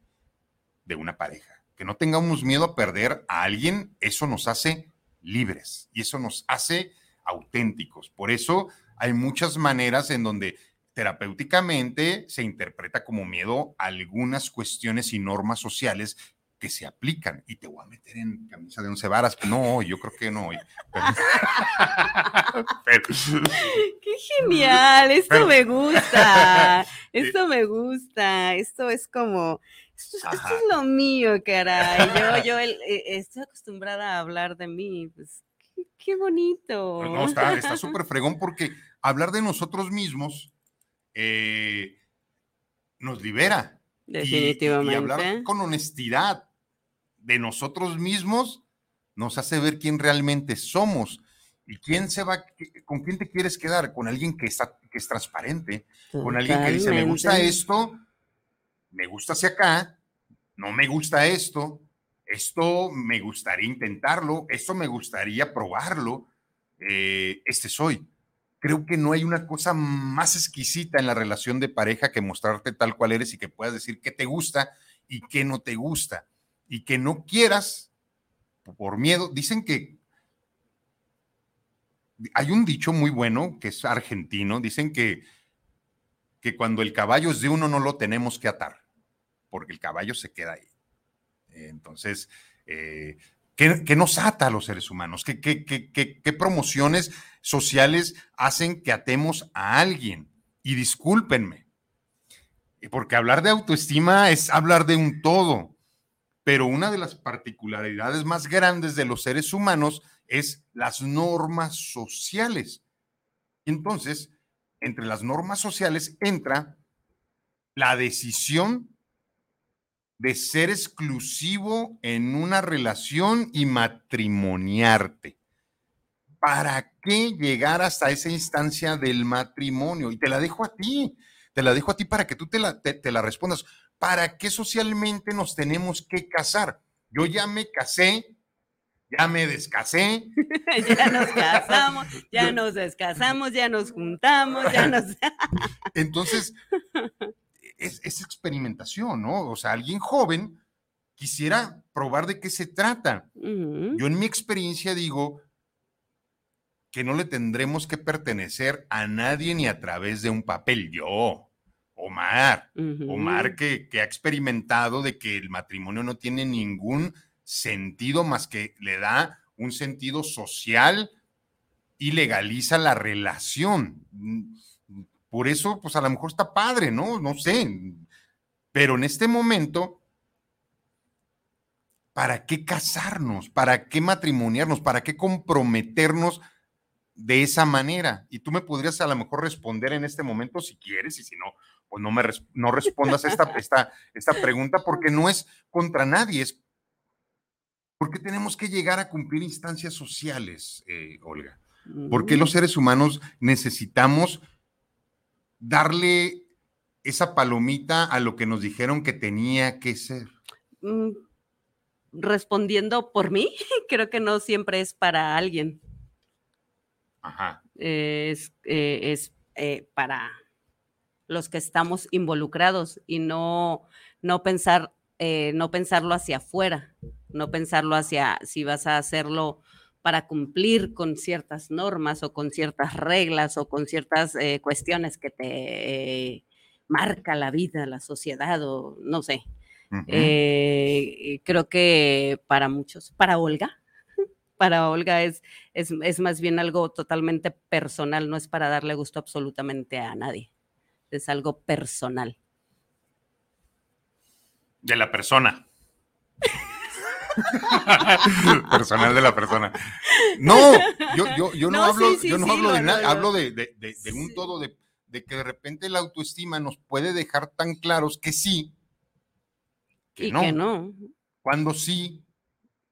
de una pareja. Que no tengamos miedo a perder a alguien, eso nos hace libres y eso nos hace auténticos. Por eso hay muchas maneras en donde terapéuticamente se interpreta como miedo algunas cuestiones y normas sociales que se aplican y te voy a meter en camisa de once varas. No, yo creo que no. *laughs* Qué genial, esto me gusta, *laughs* esto me gusta, esto es como, esto, es lo mío, caray. Yo, *laughs* yo eh, estoy acostumbrada a hablar de mí, pues qué, bonito. Pues no, está súper fregón porque hablar de nosotros mismos eh, nos libera. Definitivamente. y, hablar con honestidad de nosotros mismos nos hace ver quién realmente somos. ¿Y quién se va, con quién te quieres quedar? Con alguien que, está, que es transparente, con alguien que dice, me gusta esto, me gusta hacia acá, no me gusta esto, esto me gustaría intentarlo, esto me gustaría probarlo, eh, este soy. Creo que no hay una cosa más exquisita en la relación de pareja que mostrarte tal cual eres y que puedas decir qué te gusta y qué no te gusta y que no quieras por miedo. Dicen que hay un dicho muy bueno que es argentino, dicen que, que cuando el caballo es de uno no lo tenemos que atar, porque el caballo se queda ahí. Entonces, eh, ¿qué, nos ata a los seres humanos? ¿Qué, qué, promociones sociales hacen que atemos a alguien? Y discúlpenme, porque hablar de autoestima es hablar de un todo pero una de las particularidades más grandes de los seres humanos es las normas sociales. Entonces, entre las normas sociales entra la decisión de ser exclusivo en una relación y matrimoniarte. ¿Para qué llegar hasta esa instancia del matrimonio? Y te la dejo a ti, te la dejo a ti para que tú te la, te la respondas. ¿Para qué socialmente nos tenemos que casar? Yo ya me casé, ya me descasé. *laughs* ya nos *laughs* casamos, ya nos descasamos, ya nos juntamos, ya nos... *laughs* Entonces, es, es, experimentación, ¿no? O sea, alguien joven quisiera probar de qué se trata. Uh -huh. Yo en mi experiencia digo que no le tendremos que pertenecer a nadie ni a través de un papel. Yo, Omar, uh -huh. Omar que, que ha experimentado de que el matrimonio no tiene ningún sentido más que le da un sentido social y legaliza la relación. Por eso, pues a lo mejor está padre, ¿no? No sé. Pero en este momento, ¿para qué casarnos? ¿Para qué matrimoniarnos? ¿Para qué comprometernos de esa manera? Y tú me podrías a lo mejor responder en este momento si quieres y si no, no me no respondas esta, *laughs* esta, esta pregunta porque no es contra nadie, es porque tenemos que llegar a cumplir instancias sociales, eh, Olga. ¿Por qué los seres humanos necesitamos darle esa palomita a lo que nos dijeron que tenía que ser? Mm, respondiendo por mí, *laughs* creo que no siempre es para alguien. Ajá. Es, eh, es eh, para los que estamos involucrados y no, no pensar, eh, no pensarlo hacia afuera, no pensarlo hacia si vas a hacerlo para cumplir con ciertas normas o con ciertas reglas o con ciertas eh, cuestiones que te eh, marca la vida, la sociedad o no sé. Uh -huh. eh, creo que para muchos, para Olga, *laughs* para Olga es, es, es, más bien algo totalmente personal, no es para darle gusto absolutamente a nadie, es algo personal. De la persona. *laughs* personal de la persona. No, yo, yo, yo no, no, hablo, sí, sí, yo no sí, hablo de nada, hablo de, de, de, de un todo, de, que de repente la autoestima nos puede dejar tan claros que sí, que y no. que no. Cuando sí,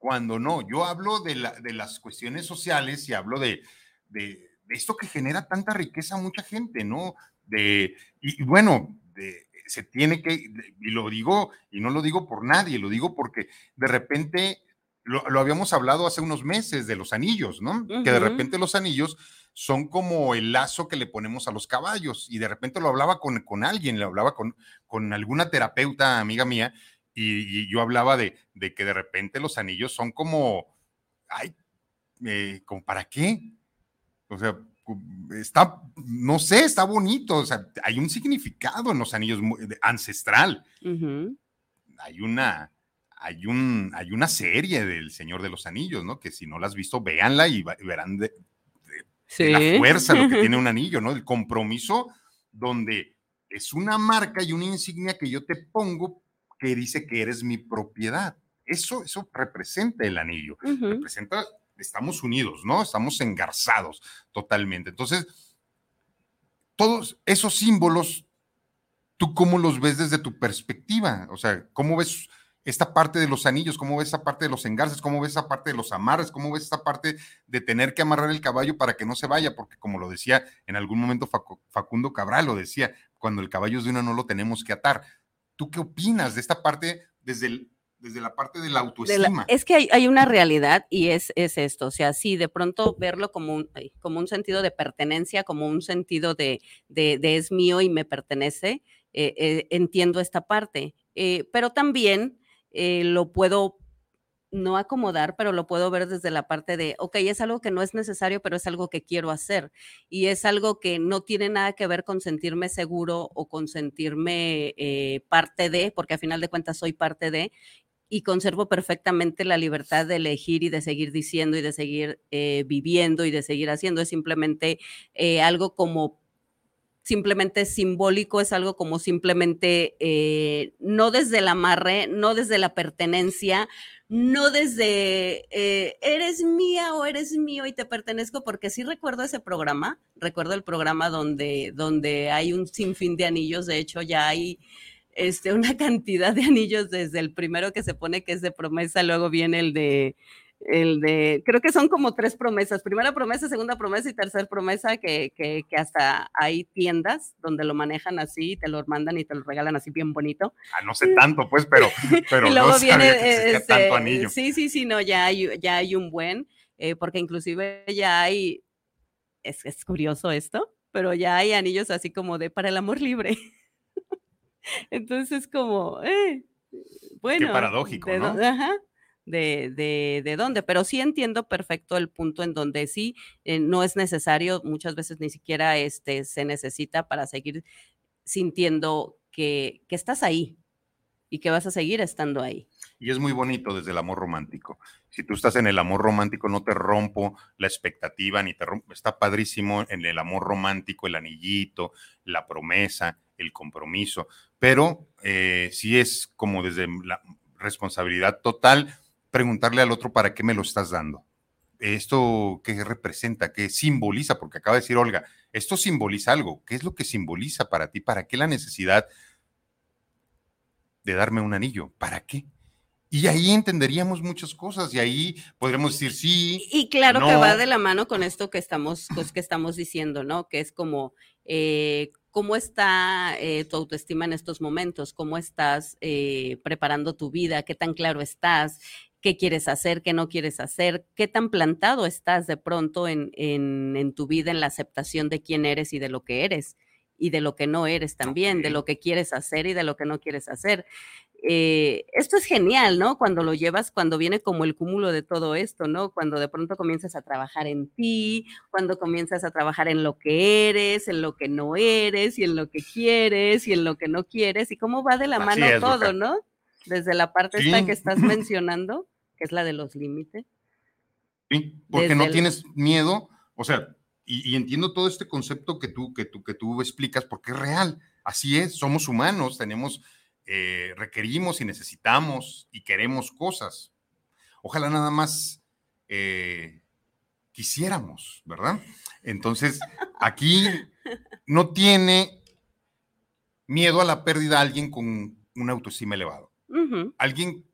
cuando no. Yo hablo de, la, de las cuestiones sociales y hablo de, de, esto que genera tanta riqueza a mucha gente, ¿no? De, y, y bueno, de, se tiene que, y lo digo, y no lo digo por nadie, lo digo porque de repente, lo, lo habíamos hablado hace unos meses de los anillos, ¿no? Uh -huh. Que de repente los anillos son como el lazo que le ponemos a los caballos, y de repente lo hablaba con, con alguien, lo hablaba con, con alguna terapeuta amiga mía, y, y yo hablaba de, de, que de repente los anillos son como, ay, eh, ¿como para qué? O sea, está, no sé, está bonito, o sea, hay un significado en los anillos ancestral. Uh -huh. Hay una, hay un, hay una serie del Señor de los Anillos, ¿no? Que si no la has visto, véanla y, verán de, de, sí. de, la fuerza lo que tiene un *laughs* anillo, ¿no? El compromiso donde es una marca y una insignia que yo te pongo que dice que eres mi propiedad. Eso, eso representa el anillo, uh -huh. representa estamos unidos, ¿no? Estamos engarzados totalmente. Entonces, todos esos símbolos, ¿tú cómo los ves desde tu perspectiva? O sea, ¿cómo ves esta parte de los anillos? ¿Cómo ves esa parte de los engarces? ¿Cómo ves esa parte de los amarres? ¿Cómo ves esa parte de tener que amarrar el caballo para que no se vaya? Porque como lo decía en algún momento Facundo Cabral, lo decía, cuando el caballo es de uno no lo tenemos que atar. ¿Tú qué opinas de esta parte desde el desde la parte de la autoestima. De la, es que hay, hay, una realidad y es, es esto, o sea, sí, de pronto verlo como un, como un sentido de pertenencia, como un sentido de, de, de es mío y me pertenece, eh, eh, entiendo esta parte, eh, pero también lo puedo no acomodar, pero lo puedo ver desde la parte de, ok, es algo que no es necesario, pero es algo que quiero hacer. Y es algo que no tiene nada que ver con sentirme seguro o con sentirme eh, parte de, porque a final de cuentas soy parte de, y conservo perfectamente la libertad de elegir y de seguir diciendo y de seguir eh, viviendo y de seguir haciendo. Es simplemente eh, algo como simplemente simbólico, es algo como simplemente eh, no desde el amarre, no desde la pertenencia, no desde eres mía o eres mío y te pertenezco, porque sí recuerdo ese programa, recuerdo el programa donde, donde hay un sinfín de anillos, de hecho ya hay este, una *laughs* cantidad de anillos desde el primero que se pone que es de promesa, luego viene el de el de, creo que son como tres promesas, primera promesa, segunda promesa y tercera promesa, que, que, que, hasta hay tiendas donde lo manejan así, te lo mandan y te lo regalan así bien bonito. Ah, no sé tanto, pues, pero, *laughs* pero y luego no viene, este, tanto anillo. sí, sí, sí, no, ya hay, ya hay un buen, eh, porque inclusive ya hay, es, es curioso esto, pero ya hay anillos así como de para el amor libre. Entonces, como, eh, bueno. Qué paradójico, ¿no? Ajá de, de, de, dónde, pero sí entiendo perfecto el punto en donde sí eh, no es necesario, muchas veces ni siquiera este, se necesita para seguir sintiendo que, que estás ahí y que vas a seguir estando ahí. Y es muy bonito desde el amor romántico. Si tú estás en el amor romántico, no te rompo la expectativa, ni te rompo. Está padrísimo en el amor romántico, el anillito, la promesa, el compromiso. Pero eh, sí es como desde la responsabilidad total preguntarle al otro para qué me lo estás dando. Esto qué representa, qué simboliza, porque acaba de decir Olga, esto simboliza algo. ¿Qué es lo que simboliza para ti? ¿Para qué la necesidad de darme un anillo? ¿Para qué? Y ahí entenderíamos muchas cosas y ahí podríamos decir sí. Y, claro no. que va de la mano con esto que estamos, pues, que estamos diciendo, ¿no? Que es como, eh, ¿cómo está eh, tu autoestima en estos momentos? ¿Cómo estás eh, preparando tu vida? ¿Qué tan claro estás? qué quieres hacer, qué no quieres hacer, qué tan plantado estás de pronto en, en, en, tu vida, en la aceptación de quién eres y de lo que eres y de lo que no eres también, de lo que quieres hacer y de lo que no quieres hacer. Eh, esto es genial, ¿no? Cuando lo llevas, cuando viene como el cúmulo de todo esto, ¿no? Cuando de pronto comienzas a trabajar en ti, cuando comienzas a trabajar en lo que eres, en lo que no eres y en lo que quieres y en lo que no quieres y cómo va de la mano es, todo. ¿no? Desde la parte Sí. esta que estás *laughs* mencionando, que es la de los límites. Sí, porque Desde no el- tienes miedo, o sea, y, y entiendo todo este concepto que tú, que, tú, que tú explicas, porque es real, así es, somos humanos, tenemos, eh, requerimos y necesitamos y queremos cosas. Ojalá nada más eh, quisiéramos, ¿verdad? Entonces, aquí no tiene miedo a la pérdida alguien con una autoestima elevado alguien,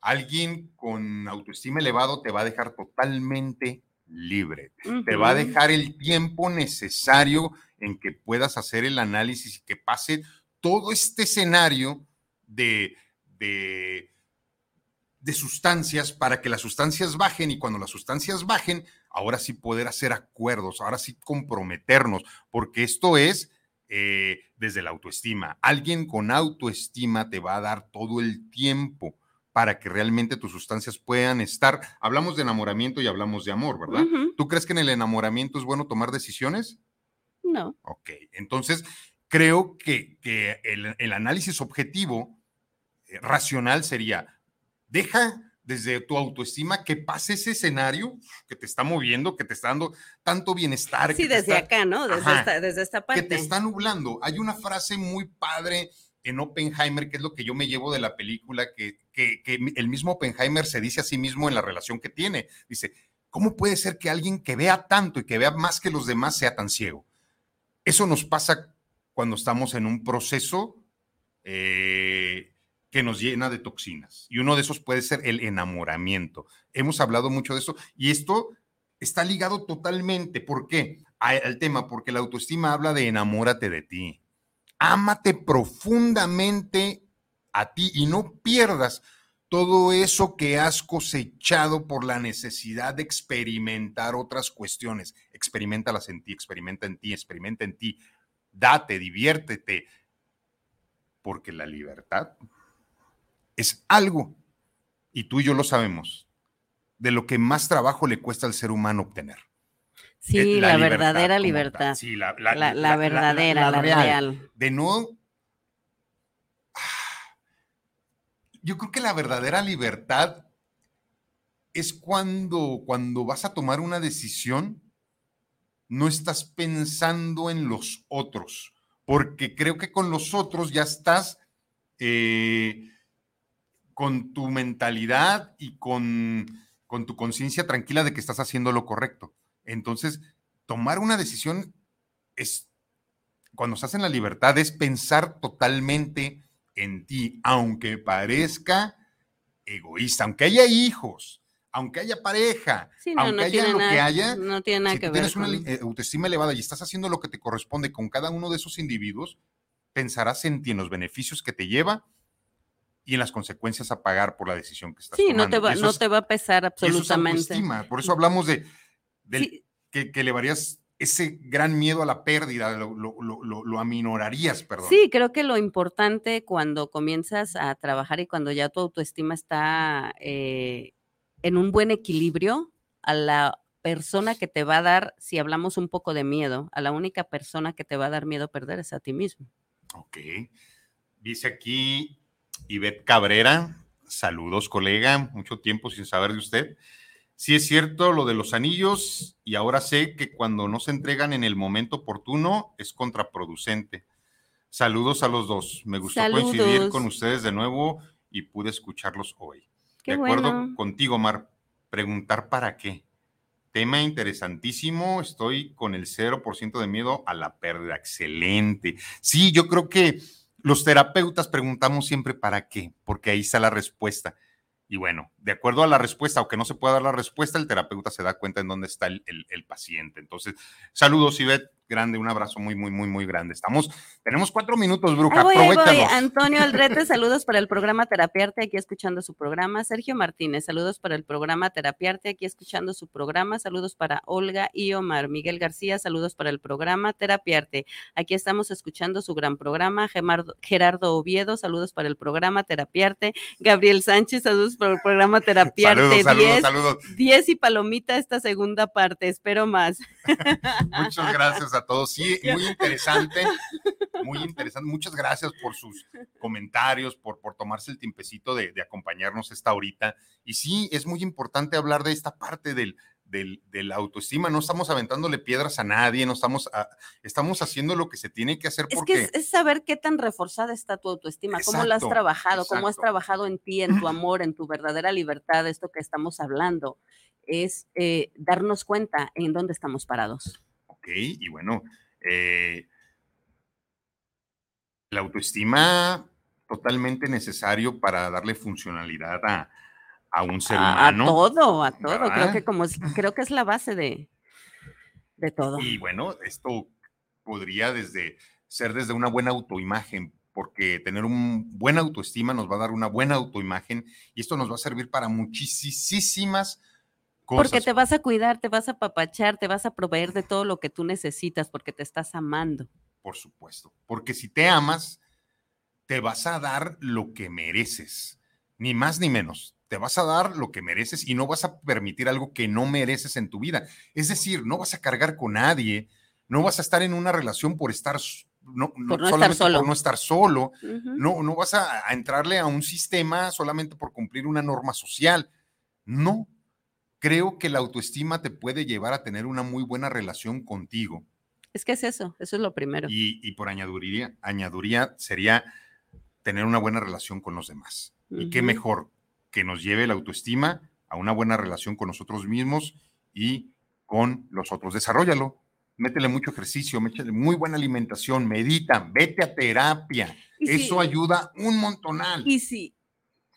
alguien con autoestima elevado te va a dejar totalmente libre. Te va a dejar el tiempo necesario en que puedas hacer el análisis y que pase todo este escenario de, de, de sustancias para que las sustancias bajen y cuando las sustancias bajen, ahora sí poder hacer acuerdos, ahora sí comprometernos, porque esto es eh, desde la autoestima. Alguien con autoestima te va a dar todo el tiempo para que realmente tus sustancias puedan estar. Hablamos de enamoramiento y hablamos de amor, ¿verdad? ¿Tú crees que en el enamoramiento es bueno tomar decisiones? No. Ok, entonces creo que, que el, el análisis objetivo, eh, racional sería, deja desde tu autoestima que pase ese escenario que te está moviendo, que te está dando tanto bienestar. Sí, que desde está- acá, ¿no? Desde Ajá. esta, desde esta que parte. te está nublando. Hay una frase muy padre en Oppenheimer, que es lo que yo me llevo de la película, que, el mismo Oppenheimer se dice a sí mismo en la relación que tiene. Dice, ¿cómo puede ser que alguien que vea tanto y que vea más que los demás sea tan ciego? Eso nos pasa cuando estamos en un proceso eh, que nos llena de toxinas. Y uno de esos puede ser el enamoramiento. Hemos hablado mucho de eso y esto está ligado totalmente. ¿Por qué? Al tema, porque la autoestima habla de enamórate de ti. Ámate profundamente a ti y no pierdas todo eso que has cosechado por la necesidad de experimentar otras cuestiones. Experimentalas en ti, experimenta en ti, experimenta en ti. Date, diviértete. Porque la libertad es algo, y tú y yo lo sabemos, de lo que más trabajo le cuesta al ser humano obtener. Sí, Eh, la, libertad verdadera tal. libertad. Sí, la, la, la verdadera, la, real. De no. Yo creo que la verdadera libertad es cuando, cuando vas a tomar una decisión, no estás pensando en los otros, porque creo que con los otros ya estás eh, con tu mentalidad y con, con tu conciencia tranquila de que estás haciendo lo correcto. Entonces, tomar una decisión es, cuando estás en la libertad, es pensar totalmente en ti, aunque parezca egoísta, aunque haya hijos, aunque haya pareja, Sí, no, aunque no haya lo que haya, no tiene nada si que tú ver. tienes una con- eh, autoestima elevada y estás haciendo lo que te corresponde con cada uno de esos individuos, pensarás en ti, en los beneficios que te lleva y en las consecuencias a pagar por la decisión que estás Sí, tomando. no te va, no es- te va a pesar y eso es absolutamente. autoestima. Por eso hablamos de, del- Sí, que, que elevarías ese gran miedo a la pérdida, lo, lo- lo- lo- lo aminorarías, perdón. Sí, creo que lo importante cuando comienzas a trabajar y cuando ya tu autoestima está eh, en un buen equilibrio, a la persona que te va a dar, si hablamos un poco de miedo, a la única persona que te va a dar miedo perder es a ti mismo. Ok. Dice aquí Ivette Cabrera. Saludos, colega. Mucho tiempo sin saber de usted. Sí es cierto lo de los anillos y ahora sé que cuando no se entregan en el momento oportuno es contraproducente. Saludos a los dos. Me gustó coincidir con ustedes de nuevo y pude escucharlos hoy. Qué de acuerdo bueno. contigo, Mar. Preguntar para qué. Tema interesantísimo. Estoy con el 0% de miedo a la pérdida. Excelente. Sí, yo creo que los terapeutas preguntamos siempre para qué, porque ahí está la respuesta. Y bueno, de acuerdo a la respuesta, aunque no se pueda dar la respuesta, el terapeuta se da cuenta en dónde está el paciente. Entonces, saludos, Ivette. Grande, un abrazo muy, muy, muy, muy grande. Estamos, tenemos cuatro minutos, Bruja. Ahí voy, ahí voy. Antonio Aldrete, *laughs* saludos para el programa Terapiarte, aquí escuchando su programa. Sergio Martínez, saludos para el programa Terapiarte, aquí escuchando su programa. Saludos para Olga y Omar. Miguel García, saludos para el programa Terapiarte. Aquí estamos escuchando su gran programa. Gemardo- Gerardo Oviedo, saludos para el programa Terapiarte. Gabriel Sánchez, saludos para el programa Terapiarte. Saludos, saludos, 10, saludos. 10 y palomita esta segunda parte, espero más. *laughs* Muchas gracias a todos. Sí, muy interesante, *laughs* muy interesante. Muchas gracias por sus comentarios, por, por tomarse el tiempecito de, de acompañarnos esta horita. Y sí, es muy importante hablar de esta parte del, del, de la autoestima. No estamos aventándole piedras a nadie, no estamos, a- estamos haciendo lo que se tiene que hacer Es porque que es, es saber qué tan reforzada está tu autoestima, cómo la has Exacto, trabajado, cómo has trabajado en ti, en tu amor, en tu verdadera libertad, esto que estamos hablando, es eh, darnos cuenta en dónde estamos parados. Ok, y bueno, eh, la autoestima totalmente necesario para darle funcionalidad a, a un ser A, a humano. todo, a todo. Creo que como es, creo que es la base de, de todo. Y bueno, esto podría desde ser desde una buena autoimagen, porque tener un buena autoestima nos va a dar una buena autoimagen y esto nos va a servir para muchísimas cosas. Porque te vas a cuidar, te vas a papachar, te vas a proveer de todo lo que tú necesitas porque te estás amando. Por supuesto, porque si te amas, te vas a dar lo que mereces, ni más ni menos. Te vas a dar lo que mereces y no vas a permitir algo que no mereces en tu vida. Es decir, no vas a cargar con nadie, no vas a estar en una relación por estar, no, no- Por no estar solo. por no estar solo, Ujú. no, no vas a, a entrarle a un sistema solamente por cumplir una norma social. No. Creo que la autoestima te puede llevar a tener una muy buena relación contigo. Es que es eso, eso es lo primero. Y, y por añadiduría, añadiduría sería tener una buena relación con los demás. Y qué mejor que nos lleve la autoestima a una buena relación con nosotros mismos y con los otros. Desarrollalo. Métele mucho ejercicio, métele muy buena alimentación, medita, vete a terapia. Y Eso ayuda un montonal. Y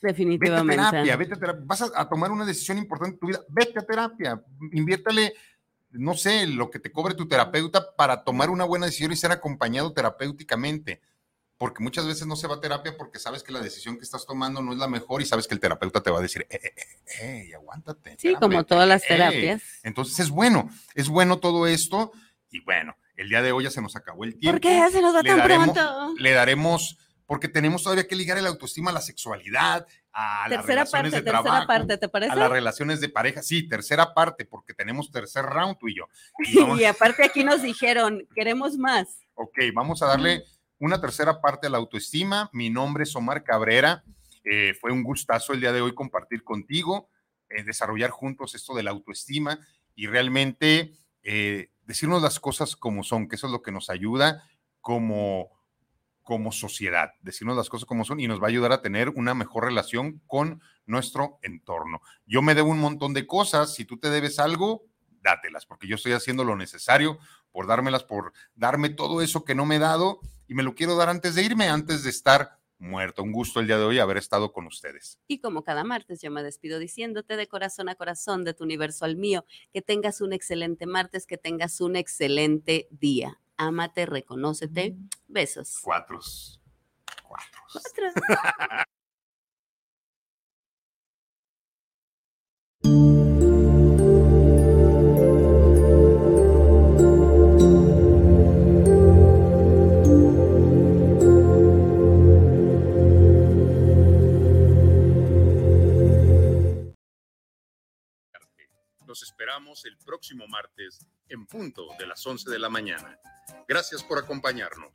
sí, Vete a definitivamente. terapia, vete a terapia. Vas a, a tomar una decisión importante en tu vida, vete a terapia. Inviértale, no sé, lo que te cobre tu terapeuta para tomar una buena decisión y ser acompañado terapéuticamente. Porque muchas veces no se va a terapia porque sabes que la decisión que estás tomando no es la mejor y sabes que el terapeuta te va a decir, eh, eh, eh, eh, aguántate. Sí, como espérame, todas las eh". terapias. Entonces es bueno, es bueno todo esto. Y bueno, el día de hoy ya se nos acabó el tiempo ¿Por qué se nos va le tan daremos- pronto? le daremos, porque tenemos todavía que ligar el autoestima a la sexualidad, a las Tercera relaciones parte, de tercera trabajo, parte, ¿te parece? a las relaciones de pareja. Sí, tercera parte, porque tenemos tercer round tú y yo. *laughs* Y vamos- Y aparte aquí nos dijeron, queremos más. ok, vamos a darle una tercera parte a la autoestima. Mi nombre es Omar Cabrera. Eh, fue un gustazo el día de hoy compartir contigo, eh, desarrollar juntos esto de la autoestima y realmente eh, decirnos las cosas como son, que eso es lo que nos ayuda como, como sociedad, decirnos las cosas como son y nos va a ayudar a tener una mejor relación con nuestro entorno. Yo me debo un montón de cosas, si tú te debes algo, dátelas, porque yo estoy haciendo lo necesario por dármelas, por darme todo eso que no me he dado y me lo quiero dar antes de irme, antes de estar muerto. Un gusto el día de hoy haber estado con ustedes. Y como cada martes, yo me despido diciéndote de corazón a corazón, de tu universo al mío, que tengas un excelente martes, que tengas un excelente día. Ámate, reconócete. Besos. Cuatro. Cuatro. *laughs* Cuatro. Los esperamos el próximo martes en punto de las 11 de la mañana. Gracias por acompañarnos.